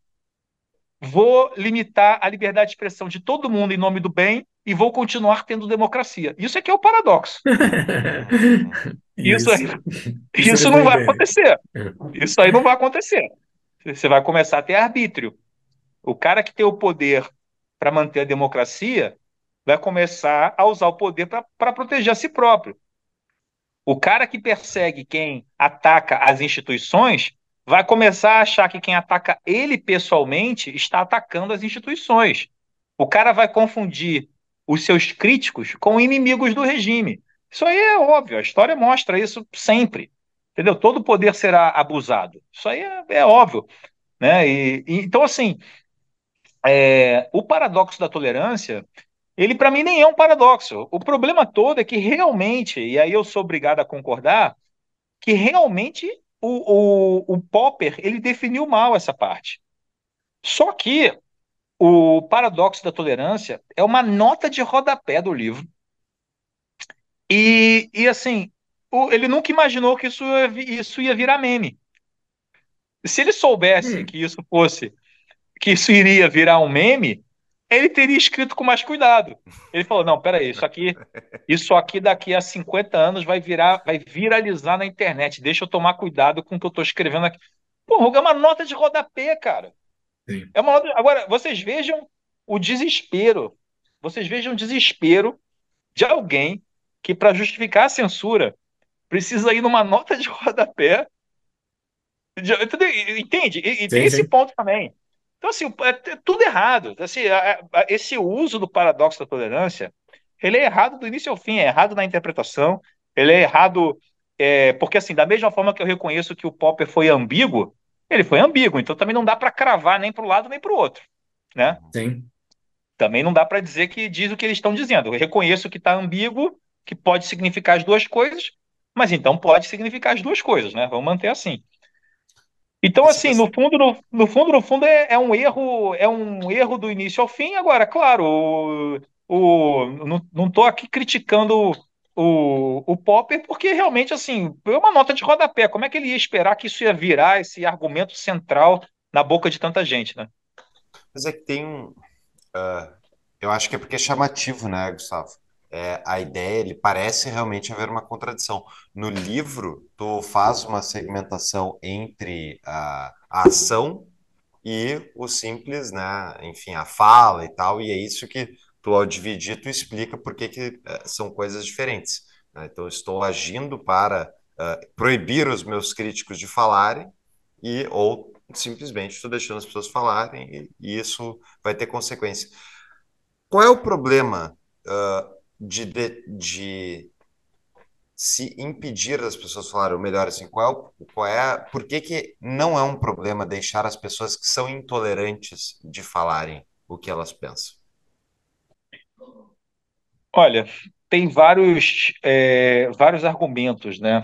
vou limitar a liberdade de expressão de todo mundo em nome do bem e vou continuar tendo democracia. Isso é que é o paradoxo. (laughs) isso, isso, isso, isso não vai acontecer. Isso aí não vai acontecer. Você vai começar a ter arbítrio. O cara que tem o poder para manter a democracia vai começar a usar o poder para proteger a si próprio. O cara que persegue quem ataca as instituições vai começar a achar que quem ataca ele pessoalmente está atacando as instituições. O cara vai confundir os seus críticos com inimigos do regime. Isso aí é óbvio, a história mostra isso sempre. Entendeu? Todo poder será abusado. Isso aí é, é óbvio. Né? E, e, então, assim, é, o paradoxo da tolerância, ele para mim nem é um paradoxo. O problema todo é que realmente, e aí eu sou obrigado a concordar, que realmente o, o, o Popper ele definiu mal essa parte. Só que o paradoxo da tolerância é uma nota de rodapé do livro. E, e assim, ele nunca imaginou que isso, isso ia virar meme. Se ele soubesse hum. que isso fosse, que isso iria virar um meme, ele teria escrito com mais cuidado. Ele falou: não, peraí, isso aqui, isso aqui daqui a 50 anos vai virar, vai viralizar na internet. Deixa eu tomar cuidado com o que eu estou escrevendo aqui. Pô, é uma nota de rodapé, cara. Sim. É uma nota... Agora, vocês vejam o desespero. Vocês vejam o desespero de alguém que, para justificar a censura, precisa ir numa nota de rodapé. Entende? E, sim, tem esse ponto também. Então, assim, é, tudo errado. Assim, esse uso do paradoxo da tolerância, ele é errado do início ao fim, é errado na interpretação, ele é errado é, porque, assim, da mesma forma que eu reconheço que o Popper foi ambíguo, ele foi ambíguo, então também não dá para cravar nem para o lado nem para o outro, né? Sim. Também não dá para dizer que diz o que eles estão dizendo. Eu reconheço que está ambíguo, que pode significar as duas coisas, mas então pode significar as duas coisas, né? Vamos manter assim. Então, assim, no fundo, no, no fundo, no fundo, é, é, um erro, é um erro do início ao fim. Agora, claro, o, o, não estou aqui criticando o, o Popper, porque realmente, assim, é uma nota de rodapé. Como é que ele ia esperar que isso ia virar esse argumento central na boca de tanta gente, né? Mas é que tem um. Uh, eu acho que é porque é chamativo, né, Gustavo? É, a ideia, ele parece realmente haver uma contradição. No livro, tu faz uma segmentação entre a, a ação e o simples, né? Enfim, a fala e tal, e é isso que tu, ao dividir, tu explica por que, que é, são coisas diferentes. Né? Então, estou agindo para uh, proibir os meus críticos de falarem e ou simplesmente estou deixando as pessoas falarem e, e isso vai ter consequência. Qual é o problema uh, de, de, de se impedir das pessoas falarem, ou melhor, assim, qual é, qual é, por que que não é um problema deixar as pessoas que são intolerantes de falarem o que elas pensam? Olha, tem vários, é, vários argumentos, né,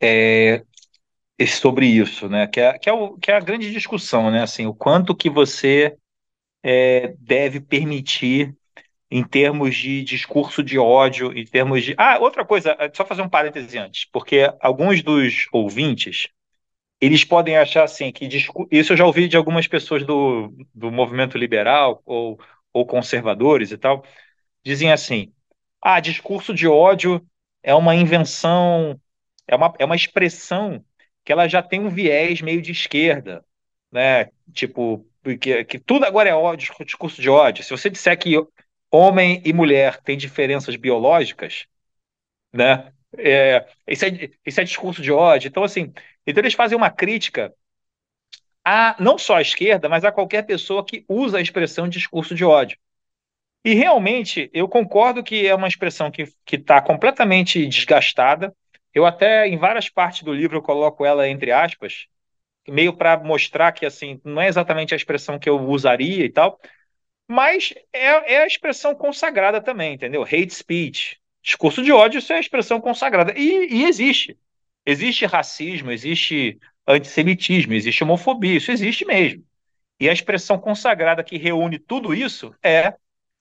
é, sobre isso, né, que é, que, é o, que é a grande discussão, né, assim, o quanto que você é, deve permitir em termos de discurso de ódio, em termos de. Ah, outra coisa, só fazer um parêntese antes, porque alguns dos ouvintes eles podem achar assim que discu... isso eu já ouvi de algumas pessoas do, do movimento liberal ou, ou conservadores e tal, dizem assim: ah, discurso de ódio é uma invenção, é uma, é uma expressão que ela já tem um viés meio de esquerda, né? Tipo, que, que tudo agora é ódio, discurso de ódio. Se você disser que homem e mulher têm diferenças biológicas, né? É, esse, é, esse é discurso de ódio. Então, assim, então eles fazem uma crítica a não só à esquerda, mas a qualquer pessoa que usa a expressão discurso de ódio. E realmente eu concordo que é uma expressão que está completamente desgastada. Eu até em várias partes do livro eu coloco ela entre aspas, meio para mostrar que assim não é exatamente a expressão que eu usaria e tal, mas é, é a expressão consagrada também, entendeu? Hate speech. Discurso de ódio, isso é a expressão consagrada. E, e existe. Existe racismo, existe antissemitismo, existe homofobia, isso existe mesmo. E a expressão consagrada que reúne tudo isso é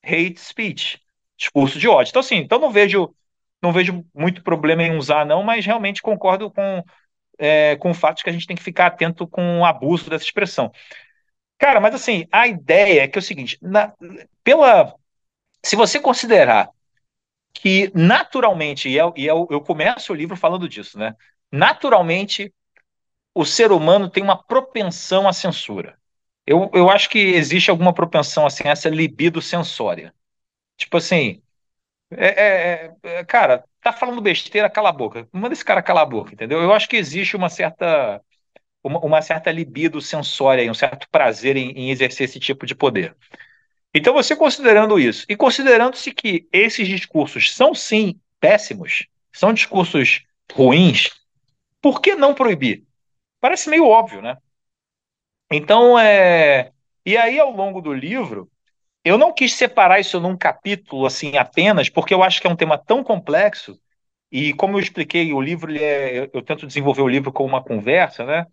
hate speech, discurso de ódio. Então, assim, então não vejo, não vejo muito problema em usar, não, mas realmente concordo com, é, com o fato de que a gente tem que ficar atento com o abuso dessa expressão. Cara, mas assim, a ideia é que é o seguinte, na, pela, se você considerar que naturalmente, e, é, e é, eu começo o livro falando disso, né? Naturalmente, o ser humano tem uma propensão à censura. Eu, eu acho que existe alguma propensão assim, essa libido sensória. Tipo assim, é, é, é, cara, tá falando besteira, cala a boca. Manda esse cara calar a boca, entendeu? Eu acho que existe uma certa uma, uma certa libido sensória, um certo prazer em, em exercer esse tipo de poder. Então, você considerando isso, e considerando-se que esses discursos são sim péssimos, são discursos ruins, por que não proibir? Parece meio óbvio, né? Então, é. E aí, ao longo do livro, eu não quis separar isso num capítulo assim apenas, porque eu acho que é um tema tão complexo. E como eu expliquei, o livro é... eu tento desenvolver o livro como uma conversa, né?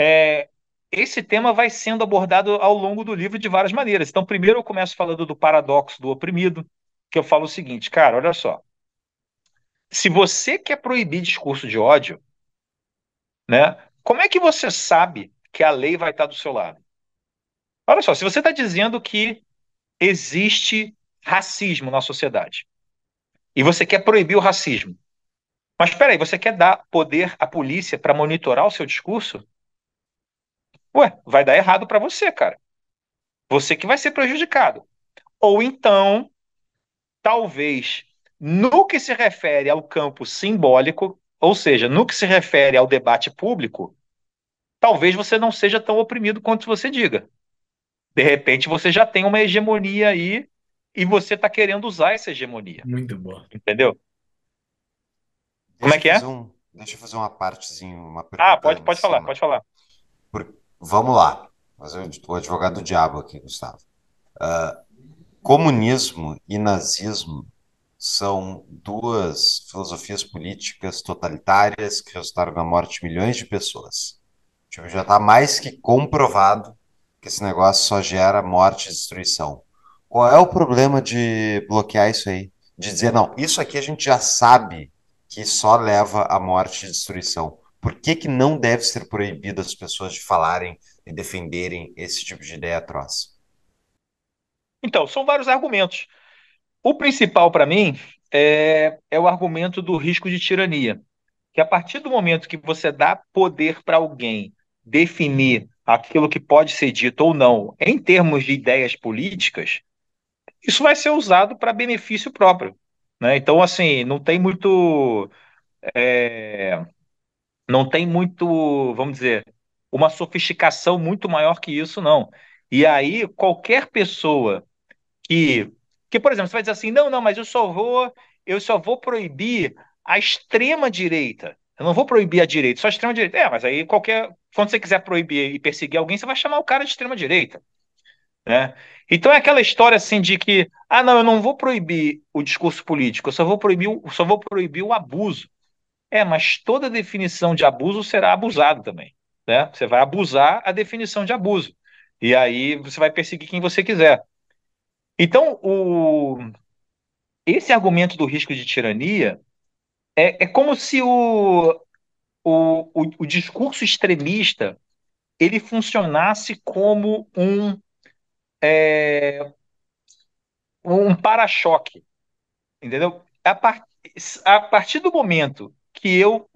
É, esse tema vai sendo abordado ao longo do livro de várias maneiras. Então, primeiro eu começo falando do paradoxo do oprimido, que eu falo o seguinte, cara, olha só. Se você quer proibir discurso de ódio, né, como é que você sabe que a lei vai estar do seu lado? Olha só, se você está dizendo que existe racismo na sociedade. E você quer proibir o racismo. Mas espera aí, você quer dar poder à polícia para monitorar o seu discurso? Ué, vai dar errado para você, cara. Você que vai ser prejudicado. Ou então, talvez, no que se refere ao campo simbólico, ou seja, no que se refere ao debate público, talvez você não seja tão oprimido quanto você diga. De repente, você já tem uma hegemonia aí e você está querendo usar essa hegemonia. Muito bom. Entendeu? Como é que é? Um, deixa eu fazer uma partezinha, uma Ah, pode, pode falar, pode falar. Por, vamos lá. Fazer o advogado do diabo aqui, Gustavo. Uh, comunismo e nazismo são duas filosofias políticas totalitárias que resultaram na morte de milhões de pessoas. Tipo, já está mais que comprovado que esse negócio só gera morte e destruição. Qual é o problema de bloquear isso aí? De dizer, não, isso aqui a gente já sabe que só leva à morte e destruição. Por que, que não deve ser proibido as pessoas de falarem e defenderem esse tipo de ideia atroz? Então, são vários argumentos. O principal para mim é, é o argumento do risco de tirania. Que a partir do momento que você dá poder para alguém definir aquilo que pode ser dito ou não em termos de ideias políticas, isso vai ser usado para benefício próprio. Né? Então, assim, não tem muito. É, não tem muito, vamos dizer, uma sofisticação muito maior que isso, não. E aí, qualquer pessoa que, que, por exemplo, você vai dizer assim, não, não, mas eu só vou, eu só vou proibir a extrema direita. Eu não vou proibir a direita, só a extrema direita. É, mas aí qualquer, quando você quiser proibir e perseguir alguém, você vai chamar o cara de extrema direita, né? Então é aquela história assim de que, ah, não, eu não vou proibir o discurso político, eu só vou proibir, só vou proibir o abuso. É, mas toda definição de abuso será abusado também, né? Você vai abusar a definição de abuso. E aí você vai perseguir quem você quiser. Então, o... esse argumento do risco de tirania é, é como se o, o, o, o discurso extremista ele funcionasse como um é, um para-choque, entendeu? A, par a partir do momento que eu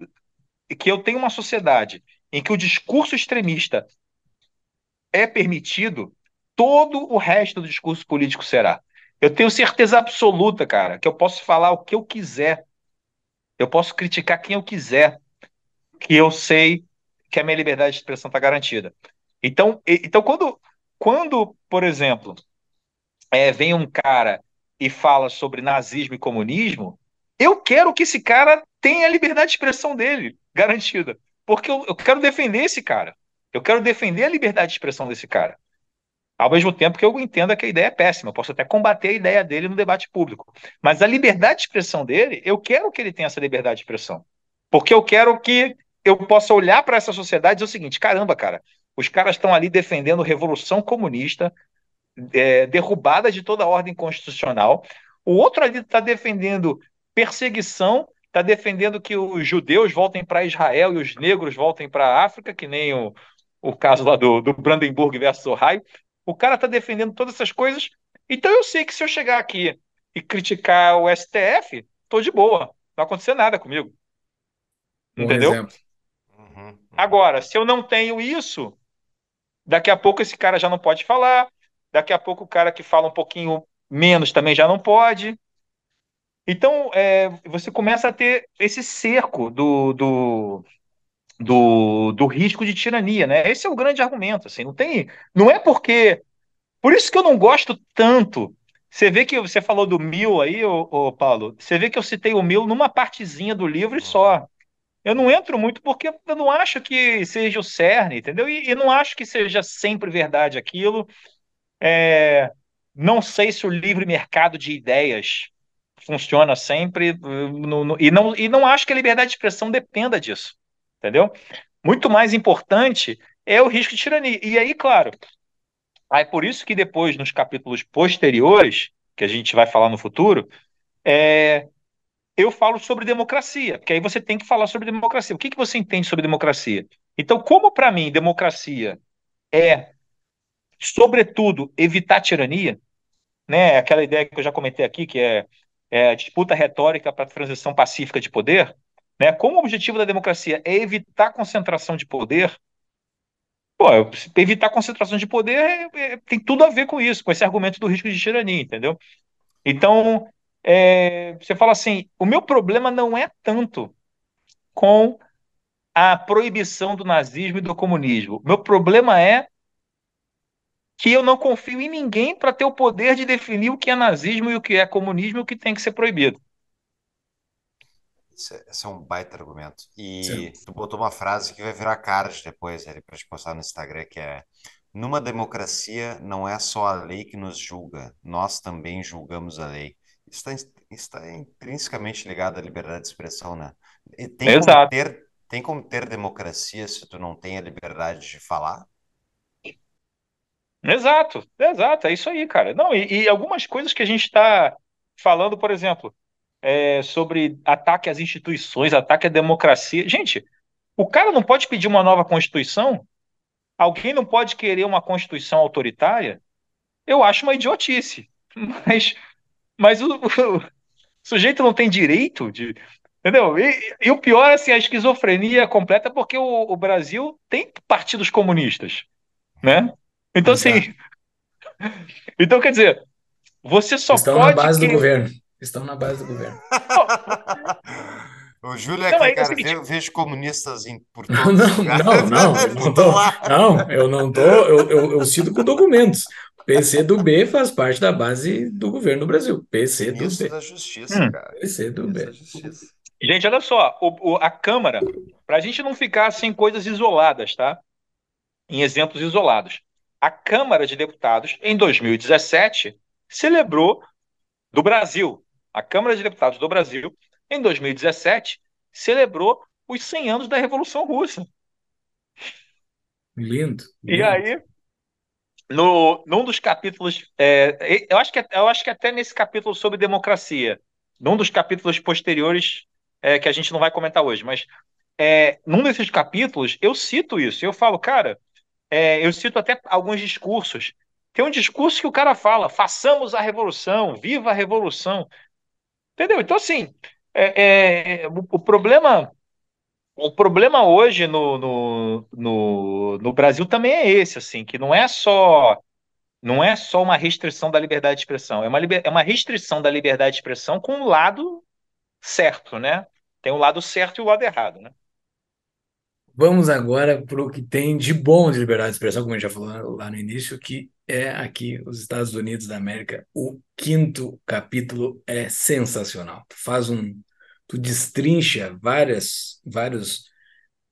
que eu tenho uma sociedade em que o discurso extremista é permitido, todo o resto do discurso político será. Eu tenho certeza absoluta, cara, que eu posso falar o que eu quiser. Eu posso criticar quem eu quiser, que eu sei que a minha liberdade de expressão está garantida. Então, então quando, quando, por exemplo, é, vem um cara e fala sobre nazismo e comunismo, eu quero que esse cara tenha a liberdade de expressão dele garantida, porque eu, eu quero defender esse cara. Eu quero defender a liberdade de expressão desse cara. Ao mesmo tempo que eu entenda que a ideia é péssima, eu posso até combater a ideia dele no debate público. Mas a liberdade de expressão dele, eu quero que ele tenha essa liberdade de expressão. Porque eu quero que eu possa olhar para essa sociedade e dizer o seguinte: caramba, cara, os caras estão ali defendendo revolução comunista, é, derrubada de toda a ordem constitucional. O outro ali está defendendo perseguição, está defendendo que os judeus voltem para Israel e os negros voltem para a África, que nem o, o caso lá do, do Brandenburg versus Ohio. O cara está defendendo todas essas coisas. Então eu sei que se eu chegar aqui e criticar o STF, estou de boa. Não vai acontecer nada comigo. Bom Entendeu? exemplo. Uhum. Agora, se eu não tenho isso, daqui a pouco esse cara já não pode falar. Daqui a pouco o cara que fala um pouquinho menos também já não pode. Então, é, você começa a ter esse cerco do, do, do, do risco de tirania, né? Esse é o grande argumento, assim, não tem, não é porque, por isso que eu não gosto tanto. Você vê que você falou do Mil aí, ô, ô, Paulo. Você vê que eu citei o Mil numa partezinha do livro e só. Eu não entro muito porque eu não acho que seja o cerne, entendeu? E, e não acho que seja sempre verdade aquilo. É, não sei se o livre mercado de ideias funciona sempre, no, no, e, não, e não acho que a liberdade de expressão dependa disso entendeu? Muito mais importante é o risco de tirania. E aí, claro, é por isso que depois, nos capítulos posteriores, que a gente vai falar no futuro, é, eu falo sobre democracia, porque aí você tem que falar sobre democracia. O que, que você entende sobre democracia? Então, como para mim democracia é, sobretudo, evitar tirania, né, aquela ideia que eu já comentei aqui, que é, é disputa retórica para transição pacífica de poder, né, como o objetivo da democracia é evitar concentração de poder, pô, evitar concentração de poder é, é, tem tudo a ver com isso, com esse argumento do risco de tirania, entendeu? Então, é, você fala assim, o meu problema não é tanto com a proibição do nazismo e do comunismo. Meu problema é que eu não confio em ninguém para ter o poder de definir o que é nazismo e o que é comunismo e o que tem que ser proibido. Esse é, é um baita argumento. E Sim. tu botou uma frase que vai virar card depois, para te postar no Instagram, que é numa democracia não é só a lei que nos julga, nós também julgamos a lei. Isso está, está intrinsecamente ligado à liberdade de expressão, né? Tem Exato. Como ter, tem como ter democracia se tu não tem a liberdade de falar? Exato, exato, é isso aí, cara. Não, e, e algumas coisas que a gente está falando, por exemplo, é, sobre ataque às instituições, ataque à democracia. Gente, o cara não pode pedir uma nova Constituição? Alguém não pode querer uma Constituição autoritária? Eu acho uma idiotice. (laughs) Mas, mas o, o sujeito não tem direito de. Entendeu? E, e, o pior assim, a esquizofrenia completa porque o, o Brasil tem partidos comunistas. Né? Então, Exato. assim. (laughs) Então, quer dizer, você só Estão pode. na base que... do governo. Estão na base do governo. O Júlio é não, que, é cara, vejo, vejo comunistas em, por todos não, os lugares. Não, não, eu (laughs) não tô, não, eu não tô, eu, eu, eu cito com documentos. PC do B faz parte da base do governo do Brasil. PC do B. da Justiça, hum. cara. PC do B. Gente, olha só, o, o, a Câmara, para a gente não ficar assim coisas isoladas, tá? Em exemplos isolados. A Câmara de Deputados, em 2017, celebrou do Brasil, a Câmara de Deputados do Brasil, em 2017, celebrou os 100 anos da Revolução Russa. Lindo. lindo. E aí, no, num dos capítulos, é, eu, acho que, eu acho que até nesse capítulo sobre democracia, num dos capítulos posteriores, é, que a gente não vai comentar hoje, mas é, num desses capítulos eu cito isso. Eu falo, cara, é, eu cito até alguns discursos. Tem um discurso que o cara fala: façamos a revolução, viva a revolução. Entendeu? Então, assim, é, é, o, o, problema. O problema hoje no, no, no, no Brasil também é esse, assim, que não é só não é só uma restrição da liberdade de expressão, é uma, liber, é uma restrição da liberdade de expressão com o lado certo, né? Tem o lado certo e o lado errado, né? Vamos agora para o que tem de bom de liberdade de expressão, como a gente já falou lá no início, que é aqui os Estados Unidos da América. O quinto capítulo é sensacional. Tu faz um, tu destrincha várias, vários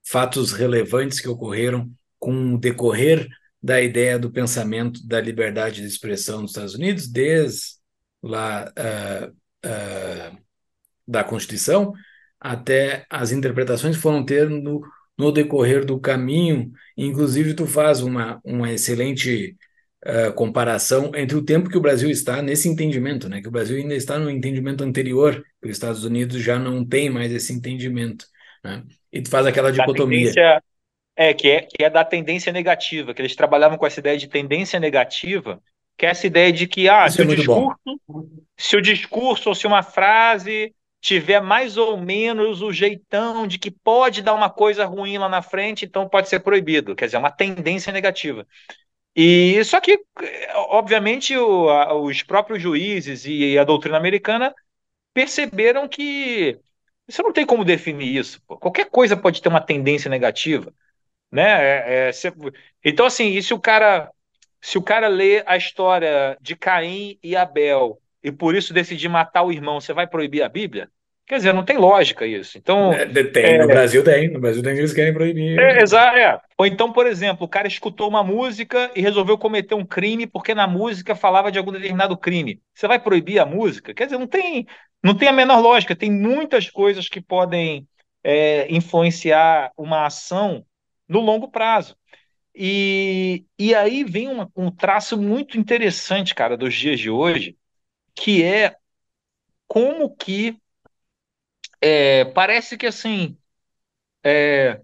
fatos relevantes que ocorreram com o decorrer da ideia do pensamento da liberdade de expressão nos Estados Unidos, desde lá uh, uh, da Constituição até as interpretações que foram tendo no decorrer do caminho. Inclusive, tu faz uma, uma excelente uh, comparação entre o tempo que o Brasil está nesse entendimento, né? Que o Brasil ainda está no entendimento anterior, que os Estados Unidos já não tem mais esse entendimento, né? E tu faz aquela dicotomia. É, que é, que é da tendência negativa, que eles trabalhavam com essa ideia de tendência negativa, que é essa ideia de que, ah, se, é o discurso, se o discurso ou se uma frase tiver mais ou menos o jeitão de que pode dar uma coisa ruim lá na frente, então pode ser proibido. Quer dizer, é uma tendência negativa. E só que, obviamente, o, a, os próprios juízes e a doutrina americana perceberam que você não tem como definir isso. Pô. Qualquer coisa pode ter uma tendência negativa, né? É, é, se, então, assim, e se o cara se o cara lê a história de Caim e Abel e por isso decidir matar o irmão, você vai proibir a Bíblia? Quer dizer, não tem lógica isso. Então, é, tem, é, no Brasil tem, no Brasil tem que eles querem proibir. É, exato, é. Ou então, por exemplo, o cara escutou uma música e resolveu cometer um crime porque na música falava de algum determinado crime. Você vai proibir a música? Quer dizer, não tem, não tem a menor lógica. Tem muitas coisas que podem é, influenciar uma ação no longo prazo. E, e aí vem uma, um traço muito interessante, cara, dos dias de hoje, que é como que é, parece que assim é,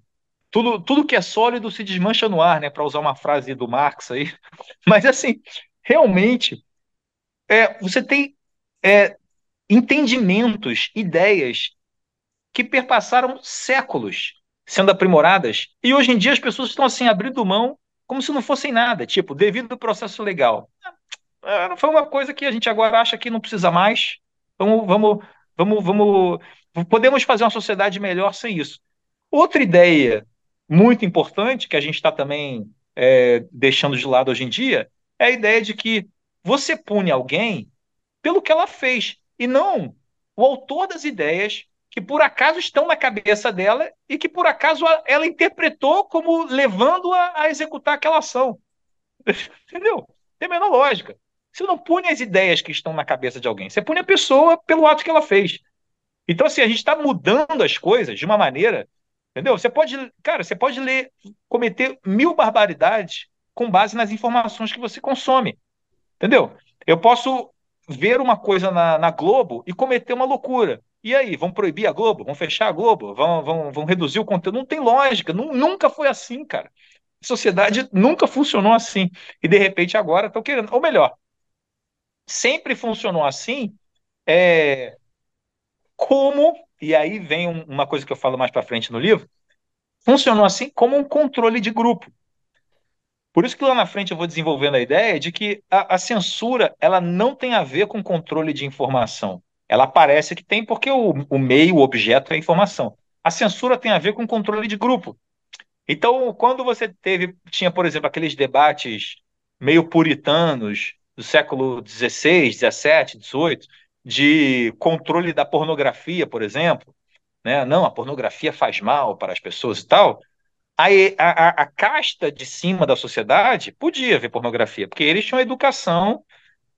tudo, tudo que é sólido se desmancha no ar, né? Para usar uma frase do Marx aí. (laughs) Mas assim, realmente é, você tem é, entendimentos, ideias que perpassaram séculos sendo aprimoradas e hoje em dia as pessoas estão assim abrindo mão como se não fossem nada, tipo, devido ao processo legal. É, foi uma coisa que a gente agora acha que não precisa mais. Vamos, vamos, vamos, vamos, podemos fazer uma sociedade melhor sem isso. Outra ideia muito importante que a gente está também é, deixando de lado hoje em dia é a ideia de que você pune alguém pelo que ela fez e não o autor das ideias que por acaso estão na cabeça dela e que por acaso ela interpretou como levando-a a executar aquela ação. (laughs) Entendeu? Tem a menor lógica. Você não pune as ideias que estão na cabeça de alguém, você pune a pessoa pelo ato que ela fez. Então, assim, a gente está mudando as coisas de uma maneira. Entendeu? Você pode, cara, você pode ler, cometer mil barbaridades com base nas informações que você consome. Entendeu? Eu posso ver uma coisa na, na Globo e cometer uma loucura. E aí, vão proibir a Globo? Vão fechar a Globo? Vão, vão, vão reduzir o conteúdo? Não tem lógica. nunca foi assim, cara. A sociedade nunca funcionou assim. E de repente agora estão querendo. Ou melhor, sempre funcionou assim. É, como, e aí vem uma coisa que eu falo mais para frente no livro, funcionou assim como um controle de grupo. Por isso que lá na frente eu vou desenvolvendo a ideia de que a, a censura ela não tem a ver com controle de informação. Ela parece que tem porque o, o meio, o objeto é a informação. A censura tem a ver com controle de grupo. Então, quando você teve, tinha, por exemplo, aqueles debates meio puritanos do século XVI, XVII, XVIII, de controle da pornografia, por exemplo, né? Não, a pornografia faz mal para as pessoas e tal a, a, a casta de cima da sociedade podia ver pornografia, porque eles tinham educação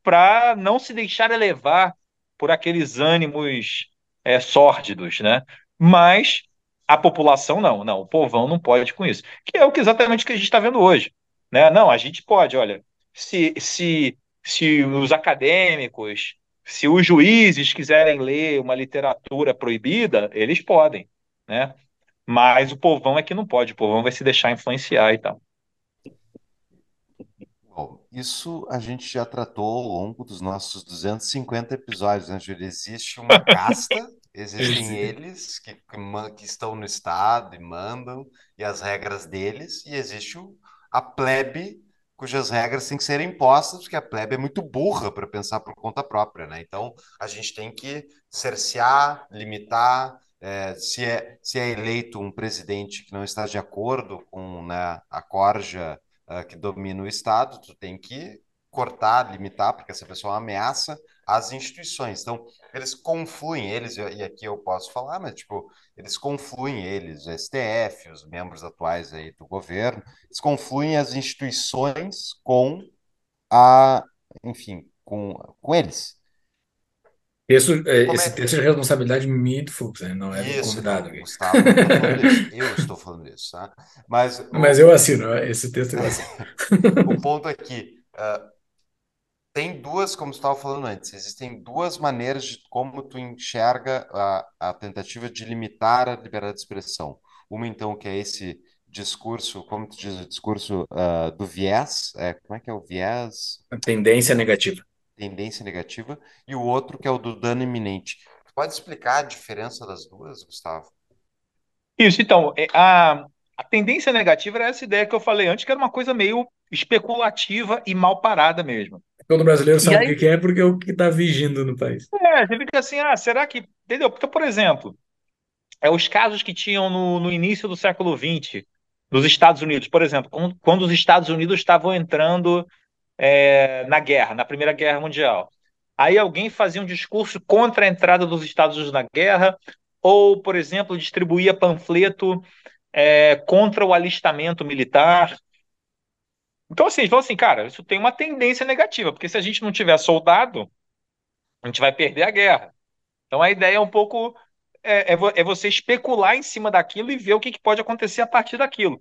para não se deixar levar por aqueles ânimos é, sórdidos, né? Mas a população não, não, o povão não pode com isso, que é o que exatamente que a gente está vendo hoje, né? Não, a gente pode, olha, se, se, se os acadêmicos, se os juízes quiserem ler uma literatura proibida, eles podem, né? Mas o povão é que não pode, o povão vai se deixar influenciar e tal. Bom, isso a gente já tratou ao longo dos nossos 250 episódios, né, Júlio? Existe uma (laughs) casta, existem eles que, que, estão no Estado e mandam, e as regras deles, e existe o, a plebe, cujas regras têm que ser impostas, porque a plebe é muito burra para pensar por conta própria, né? Então, a gente tem que cercear, limitar, é, se, é, se é eleito um presidente que não está de acordo com né, a corja uh, que domina o Estado, tu tem que cortar, limitar, porque essa pessoa ameaça as instituições. Então, eles confluem, eles, e aqui eu posso falar, mas, tipo, eles confluem, eles, o STF, os membros atuais aí do governo, eles confluem as instituições com a, enfim, com, com eles. Texto, é, esse é... texto é responsabilidade minha do Fux, né? não é do Isso, convidado. Não, Gustavo, eu estou falando isso, tá? Mas, (laughs) Mas o... eu assino, esse texto eu assino. (laughs) o ponto é que uh, tem duas, como você estava falando antes, existem duas maneiras de como tu enxerga a, a tentativa de limitar a liberdade de expressão. Uma, então, que é esse discurso, como tu diz, o discurso uh, do viés, é, como é que é o viés? A tendência negativa tendência negativa, e o outro que é o do dano iminente. Pode explicar a diferença das duas, Gustavo? Isso, então, é, a, a tendência negativa era essa ideia que eu falei antes, que era uma coisa meio especulativa e mal parada mesmo. Todo brasileiro sabe aí, o que é porque é o que está vigindo no país. É, você fica assim, ah, será que. Entendeu? Porque, por exemplo, é, os casos que tinham no, no início do século XX, nos Estados Unidos, por exemplo, quando, quando os Estados Unidos estavam entrando é, na guerra, na Primeira Guerra Mundial. Aí alguém fazia um discurso contra a entrada dos Estados Unidos na guerra, ou, por exemplo, distribuía panfleto é, contra o alistamento militar. Então, assim, falam assim, cara, isso tem uma tendência negativa, porque se a gente não tiver soldado, a gente vai perder a guerra. Então, a ideia é um pouco é, é, é você especular em cima daquilo e ver o que, que pode acontecer a partir daquilo.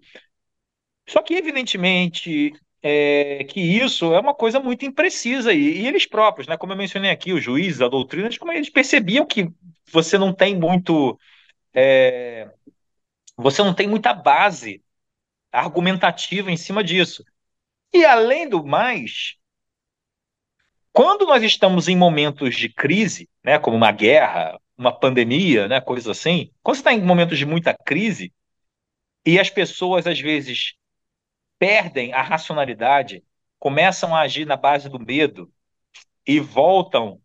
Só que, evidentemente, é, que isso é uma coisa muito imprecisa e, e, eles próprios, né? Como eu mencionei aqui, os juízes, a doutrina, como eles percebiam que você não tem muito, é, você não tem muita base argumentativa em cima disso. E além do mais, quando nós estamos em momentos de crise, né, como uma guerra, uma pandemia, né, coisas assim, quando você está em momentos de muita crise e as pessoas às vezes perdem a racionalidade, começam a agir na base do medo e voltam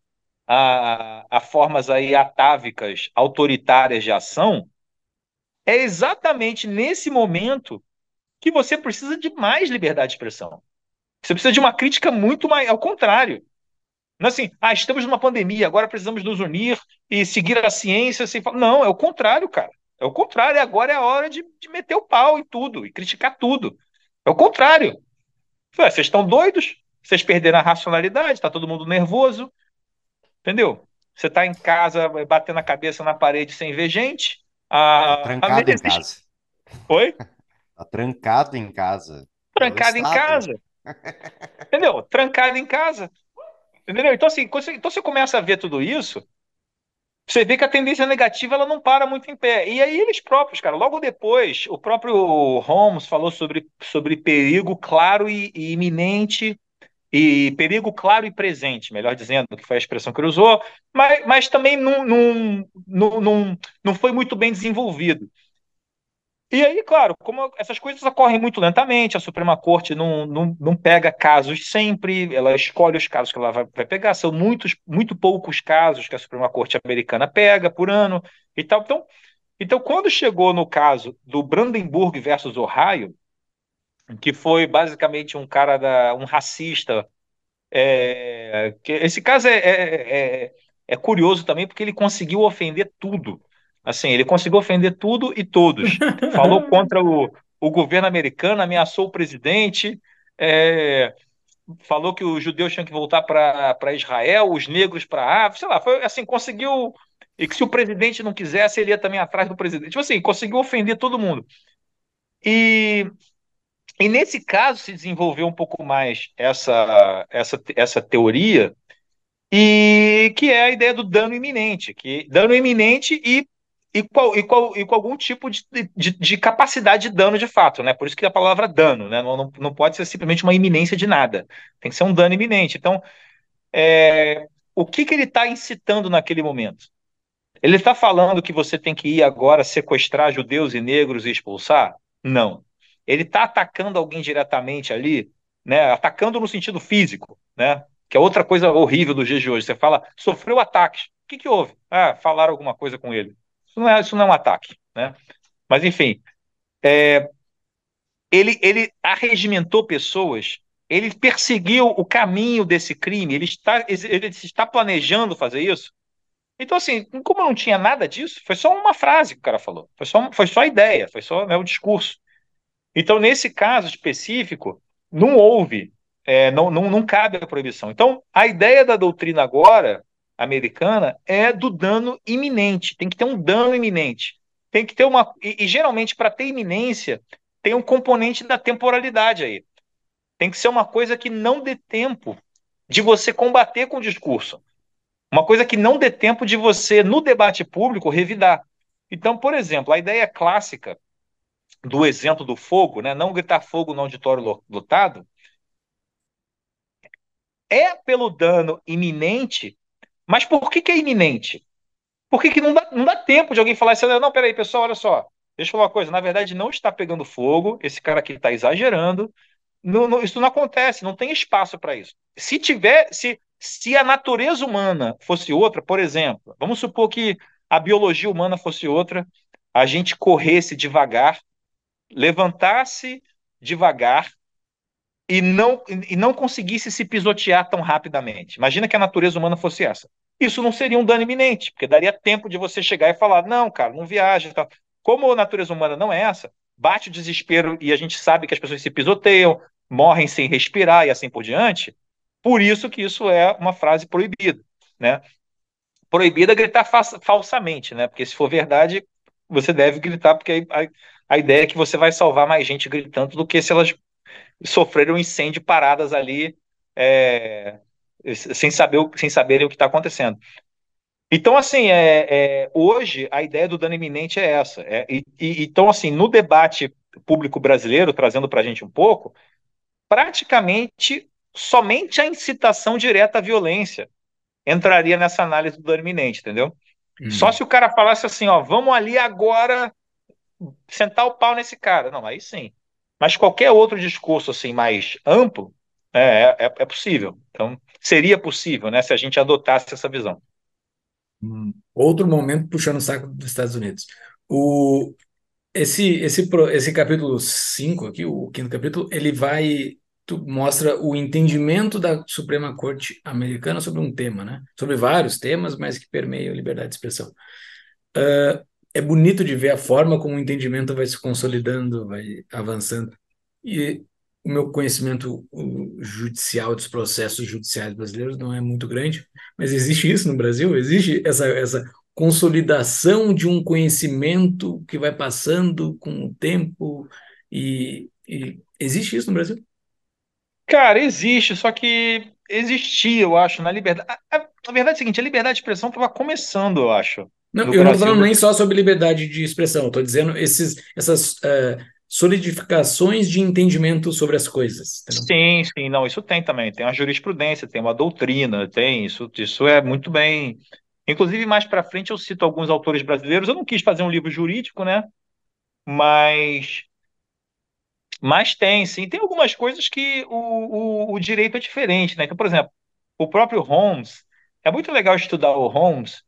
a, a formas aí atávicas, autoritárias de ação, é exatamente nesse momento que você precisa de mais liberdade de expressão. Você precisa de uma crítica muito mais. Ao contrário. Não é assim, ah, estamos numa pandemia, agora precisamos nos unir e seguir a ciência. Sem... Não, é o contrário, cara. É o contrário. Agora é a hora de, de meter o pau em tudo e criticar tudo. É o contrário. Vocês estão doidos? Vocês perderam a racionalidade, está todo mundo nervoso. Entendeu? Você está em casa batendo a cabeça na parede sem ver gente. A, tá trancado a em casa. Oi? (laughs) Tá trancado em casa. Trancado em casa. Entendeu? Trancado em casa. Entendeu? Então, assim, você, então você começa a ver tudo isso, você vê que a tendência negativa ela não para muito em pé. E aí eles próprios, cara, logo depois, o próprio Holmes falou sobre, sobre perigo claro e, e iminente, e perigo claro e presente, melhor dizendo, que foi a expressão que ele usou, mas, mas também não, não, não, não, não foi muito bem desenvolvido. E aí, claro, como essas coisas ocorrem muito lentamente, a Suprema Corte não, não, não pega casos sempre, ela escolhe os casos que ela vai, vai pegar, são muitos, muito poucos casos que a Suprema Corte americana pega por ano e tal. Então, então quando chegou no caso do Brandenburg versus Ohio, que foi basicamente um cara da, um racista. É, que esse caso é, é, é, é curioso também porque ele conseguiu ofender tudo. Assim, ele conseguiu ofender tudo e todos. (laughs) Falou contra o, o governo americano, ameaçou o presidente, é, falou que os judeus tinham que voltar para Israel, os negros para a África, sei lá, foi assim, conseguiu. E que se o presidente não quisesse, ele ia também atrás do presidente. Tipo assim, conseguiu ofender todo mundo. E, e nesse caso se desenvolveu um pouco mais essa, essa, essa teoria, e que é a ideia do dano iminente, que dano iminente e e, qual, e, qual, e com algum tipo de, de, de, capacidade de dano de fato, né? Por isso que a palavra dano, né? Não, não, não pode ser simplesmente uma iminência de nada. Tem que ser um dano iminente. Então, é, o que, que ele está incitando naquele momento? Ele está falando que você tem que ir agora sequestrar judeus e negros e expulsar? Não. Ele está atacando alguém diretamente ali, né? Atacando no sentido físico, né? Que é outra coisa horrível dos dias de hoje. Você fala, sofreu ataques. O que, que houve? Ah, falaram alguma coisa com ele isso não é, isso não é um ataque, né? Mas, enfim, é, ele, ele arregimentou pessoas, ele perseguiu o caminho desse crime, ele está, ele está planejando fazer isso. Então, assim, como não tinha nada disso, foi só uma frase que o cara falou, foi só, foi só a ideia, foi só né, o discurso. Então, nesse caso específico, não houve, é, não, não, não cabe a proibição. Então, a ideia da doutrina agora americana é do dano iminente. Tem que ter um dano iminente. Tem que ter uma. E, e geralmente, para ter iminência, tem um componente da temporalidade aí. Tem que ser uma coisa que não dê tempo de você combater com o discurso. Uma coisa que não dê tempo de você, no debate público, revidar. Então, por exemplo, a ideia clássica do exemplo do fogo, né, não gritar fogo no auditório lotado, é pelo dano iminente mas por que, que é iminente? Por que, que não, dá, não dá tempo de alguém falar assim, não, peraí, pessoal, olha só, deixa eu falar uma coisa, na verdade não está pegando fogo, esse cara aqui está exagerando, não, não, isso não acontece, não tem espaço para isso. Se tiver, se, se a natureza humana fosse outra, por exemplo, vamos supor que a biologia humana fosse outra, a gente corresse devagar, levantasse devagar e não, e não conseguisse se pisotear tão rapidamente. Imagina que a natureza humana fosse essa. Isso não seria um dano iminente, porque daria tempo de você chegar e falar: não, cara, não viaja. Tá. Como a natureza humana não é essa, bate o desespero e a gente sabe que as pessoas se pisoteiam, morrem sem respirar e assim por diante. Por isso que isso é uma frase proibida, né? Proibida gritar falsamente, né? Porque se for verdade, você deve gritar, porque a, a ideia é que você vai salvar mais gente gritando do que se elas sofreram incêndio paradas ali é, sem, saber, sem saberem o que está acontecendo. Então, assim, é, é, hoje a ideia do dano iminente é essa. É, e, e, então, assim, no debate público brasileiro, trazendo para a gente um pouco, praticamente somente a incitação direta à violência entraria nessa análise do dano iminente, entendeu? Uhum. Só se o cara falasse assim, ó, vamos ali agora sentar o pau nesse cara. Não, aí sim. Mas qualquer outro discurso assim mais amplo é, é, é possível. Então, seria possível, né, se a gente adotasse essa visão. Hum. Outro momento puxando o saco dos Estados Unidos. O, esse, esse, esse capítulo 5 aqui, o quinto capítulo, ele vai mostra o entendimento da Suprema Corte americana sobre um tema, né? Sobre vários temas, mas que permeiam liberdade de expressão. Uh, é bonito de ver a forma como o entendimento vai se consolidando, vai avançando. E o meu conhecimento judicial dos processos judiciais brasileiros não é muito grande, mas existe isso no Brasil? Existe essa, essa consolidação de um conhecimento que vai passando com o tempo e, e existe isso no Brasil? Cara, existe, só que existia, eu acho, na liberdade. A, a, a verdade é a seguinte, a liberdade de expressão estava começando, eu acho. Não, eu não estou falando nem só sobre liberdade de expressão, estou dizendo esses, essas uh, solidificações de entendimento sobre as coisas. Entendeu? Sim, sim, não, isso tem também. Tem uma jurisprudência, tem uma doutrina, tem isso, isso é muito bem. Inclusive, mais para frente, eu cito alguns autores brasileiros. Eu não quis fazer um livro jurídico, né? Mas mas tem, sim. Tem algumas coisas que o, o, o direito é diferente, né? Então, por exemplo, o próprio Holmes, é muito legal estudar o Holmes,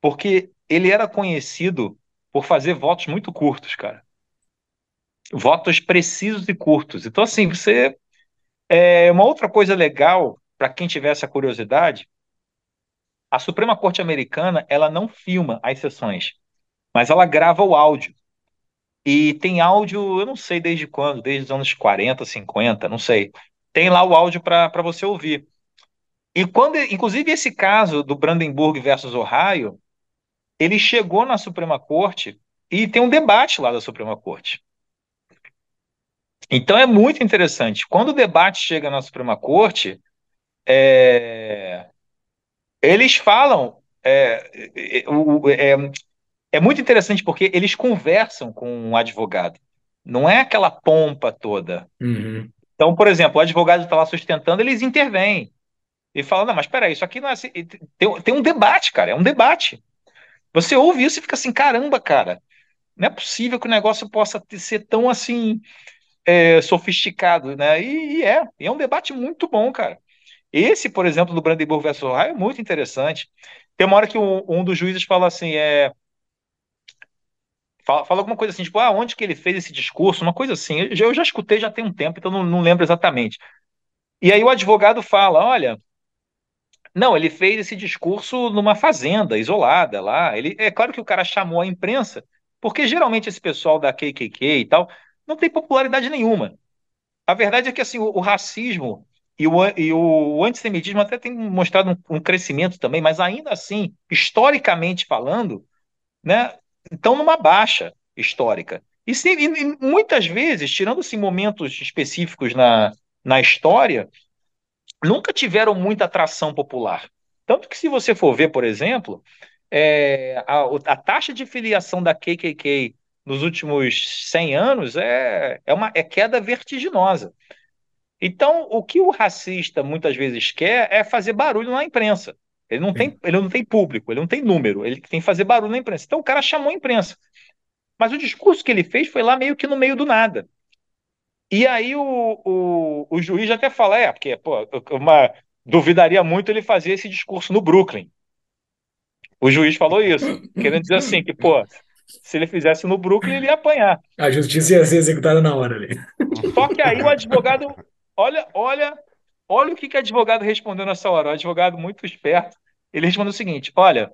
porque ele era conhecido por fazer votos muito curtos, cara. Votos precisos e curtos. Então, assim, você. É uma outra coisa legal, para quem tiver essa curiosidade, a Suprema Corte Americana, ela não filma as sessões, mas ela grava o áudio. E tem áudio, eu não sei desde quando, desde os anos 40, 50, não sei. Tem lá o áudio para você ouvir. E quando, inclusive, esse caso do Brandenburg versus Ohio, ele chegou na Suprema Corte e tem um debate lá da Suprema Corte. Então é muito interessante. Quando o debate chega na Suprema Corte, é... eles falam. É, é, é, muito interessante porque eles conversam com um advogado. Não é aquela pompa toda. Uhum. Então, por exemplo, o advogado está lá sustentando, eles intervêm. E falam, não, mas peraí, isso aqui não é assim. Tem, tem um debate, cara, é um debate. Você ouve isso e fica assim, caramba, cara, não é possível que o negócio possa ser tão assim é, sofisticado, né? E, e, é, e é um debate muito bom, cara. Esse, por exemplo, do Brandenburg versus Ohio é muito interessante. Tem uma hora que um, um dos juízes fala assim, é, Fala, fala, alguma coisa assim, tipo, ah, onde que ele fez esse discurso? Uma coisa assim. Eu já, eu já escutei já tem um tempo, então não, não lembro exatamente. E aí o advogado fala: olha, não, ele fez esse discurso numa fazenda isolada lá. Ele, é claro que o cara chamou a imprensa, porque geralmente esse pessoal da KKK e tal não tem popularidade nenhuma. A verdade é que assim, o, o racismo e o, e o, antissemitismo até tem mostrado um, um, crescimento também, mas ainda assim, historicamente falando, né, estão numa baixa histórica. E, se, e muitas vezes, tirando assim, momentos específicos na, na história, nunca tiveram muita atração popular. Tanto que, se você for ver, por exemplo, é, a, a, taxa de filiação da KKK nos últimos 100 anos é, é uma é queda vertiginosa. Então, o que o racista muitas vezes quer é fazer barulho na imprensa. Ele não, tem, ele não tem público, ele não tem número, ele tem que fazer barulho na imprensa. Então o cara chamou a imprensa. Mas o discurso que ele fez foi lá meio que no meio do nada. E aí o, o, o juiz até fala, é, porque pô, uma, duvidaria muito ele fazer esse discurso no Brooklyn. O juiz falou isso, querendo dizer assim, que, pô, se ele fizesse no Brooklyn, ele ia apanhar. A justiça ia ser executada na hora ali. Só que aí o advogado, olha, olha Olha o que, que o advogado respondeu nessa hora. O advogado muito esperto. Ele respondeu o seguinte: Olha,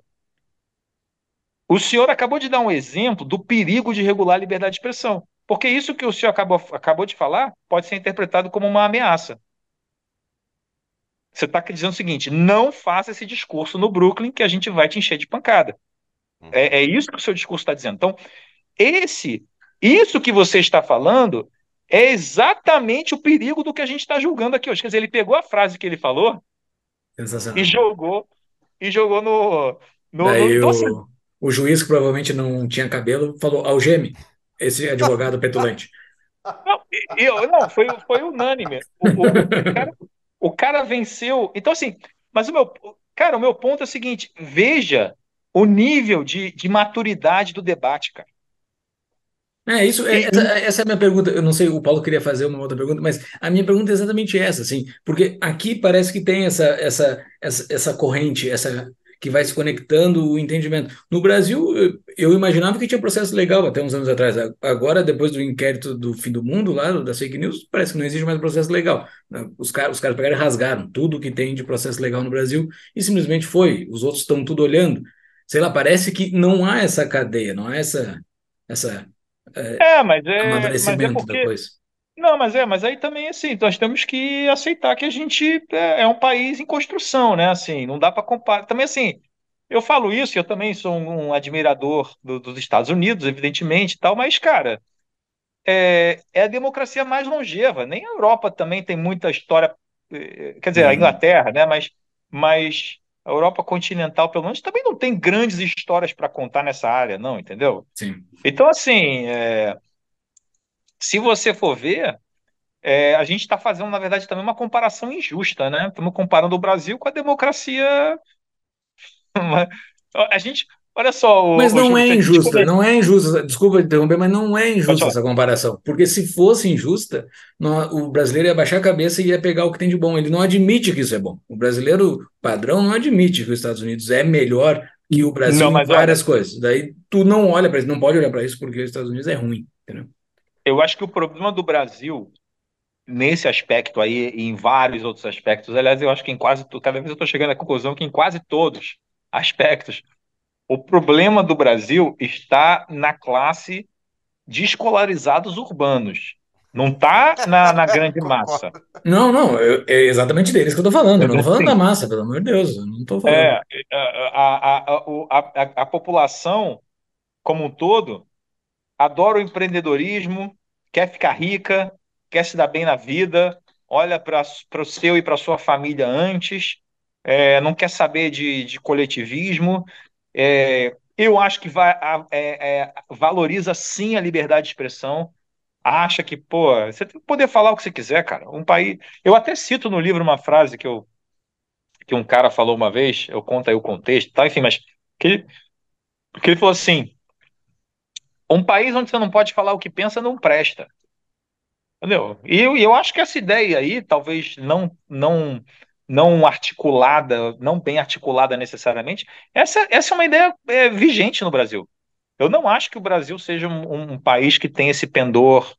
o senhor acabou de dar um exemplo do perigo de regular a liberdade de expressão. Porque isso que o senhor acabou, acabou de falar pode ser interpretado como uma ameaça. Você está dizendo o seguinte: não faça esse discurso no Brooklyn que a gente vai te encher de pancada. É, é isso que o seu discurso está dizendo. Então, esse, isso que você está falando é exatamente o perigo do que a gente está julgando aqui hoje. Quer dizer, ele pegou a frase que ele falou e jogou e jogou no. no, Daí no o, o juiz, que provavelmente não tinha cabelo, falou: algeme, esse advogado petulante. Não, eu, não foi, foi unânime. O, o, o, cara, o cara venceu. Então, assim, mas o meu. Cara, o meu ponto é o seguinte: veja o nível de, de maturidade do debate, cara. É, isso, é, essa, essa, é a minha pergunta. Eu não sei, o Paulo queria fazer uma outra pergunta, mas a minha pergunta é exatamente essa, assim, porque aqui parece que tem essa, essa, essa, essa corrente, essa que vai se conectando o entendimento. No Brasil, eu, eu imaginava que tinha processo legal até uns anos atrás. Agora, depois do inquérito do fim do mundo, lá da fake news, parece que não existe mais processo legal. Os caras, os caras pegaram e rasgaram tudo que tem de processo legal no Brasil e simplesmente foi. Os outros estão tudo olhando. Sei lá, parece que não há essa cadeia, não há essa, essa é, é, mas é, amadurecimento mas é porque... da coisa. Não, mas é, mas aí também assim, nós temos que aceitar que a gente é, é um país em construção, né? Assim, não dá para comparar. Também assim, eu falo isso, eu também sou um admirador do, dos Estados Unidos, evidentemente, tal, mas cara, é, é, a democracia mais longeva. Nem a Europa também tem muita história, eh, quer dizer, a uhum. Inglaterra, né? Mas, mas a Europa continental, pelo menos, também não tem grandes histórias para contar nessa área, não, entendeu? Sim. Então, assim, é, se você for ver, é, a gente está fazendo, na verdade, também uma comparação injusta, né? Estamos comparando o Brasil com a democracia. (laughs) a gente, Olha só. O, mas não o, é injusta, não é injusta. Desculpa interromper, mas não é injusta essa comparação. Porque se fosse injusta, o brasileiro ia baixar a cabeça e ia pegar o que tem de bom. Ele não admite que isso é bom. O brasileiro padrão não admite que os Estados Unidos é melhor que o Brasil não, em várias olha, coisas. Daí tu não olha para isso, não pode olhar para isso porque os Estados Unidos é ruim. Entendeu? Eu acho que o problema do Brasil nesse aspecto aí e em vários outros aspectos, aliás, eu acho que em quase cada vez eu estou chegando à conclusão que em quase todos aspectos o problema do Brasil está na classe de escolarizados urbanos. Não está na, na, grande (laughs) massa. Não, não, eu, é exatamente deles que eu estou falando. Eu não estou falando da massa, pelo amor de Deus. Eu não estou falando. É, a, a, a, a, população, como um todo, adora o empreendedorismo, quer ficar rica, quer se dar bem na vida, olha para o seu e para a sua família antes, é, não quer saber de, de coletivismo, é, eu acho que é, é, valoriza sim a liberdade de expressão. Acha que, pô, você tem que poder falar o que você quiser, cara. Um país. Eu até cito no livro uma frase que, eu, que um cara falou uma vez, eu conto aí o contexto, tá? enfim, mas que ele, que ele falou assim: um país onde você não pode falar o que pensa não presta. Entendeu? E eu, eu acho que essa ideia aí, talvez não, não não articulada, não bem articulada necessariamente, essa, essa é uma ideia é, vigente no Brasil. Eu não acho que o Brasil seja um, um país que tem esse pendor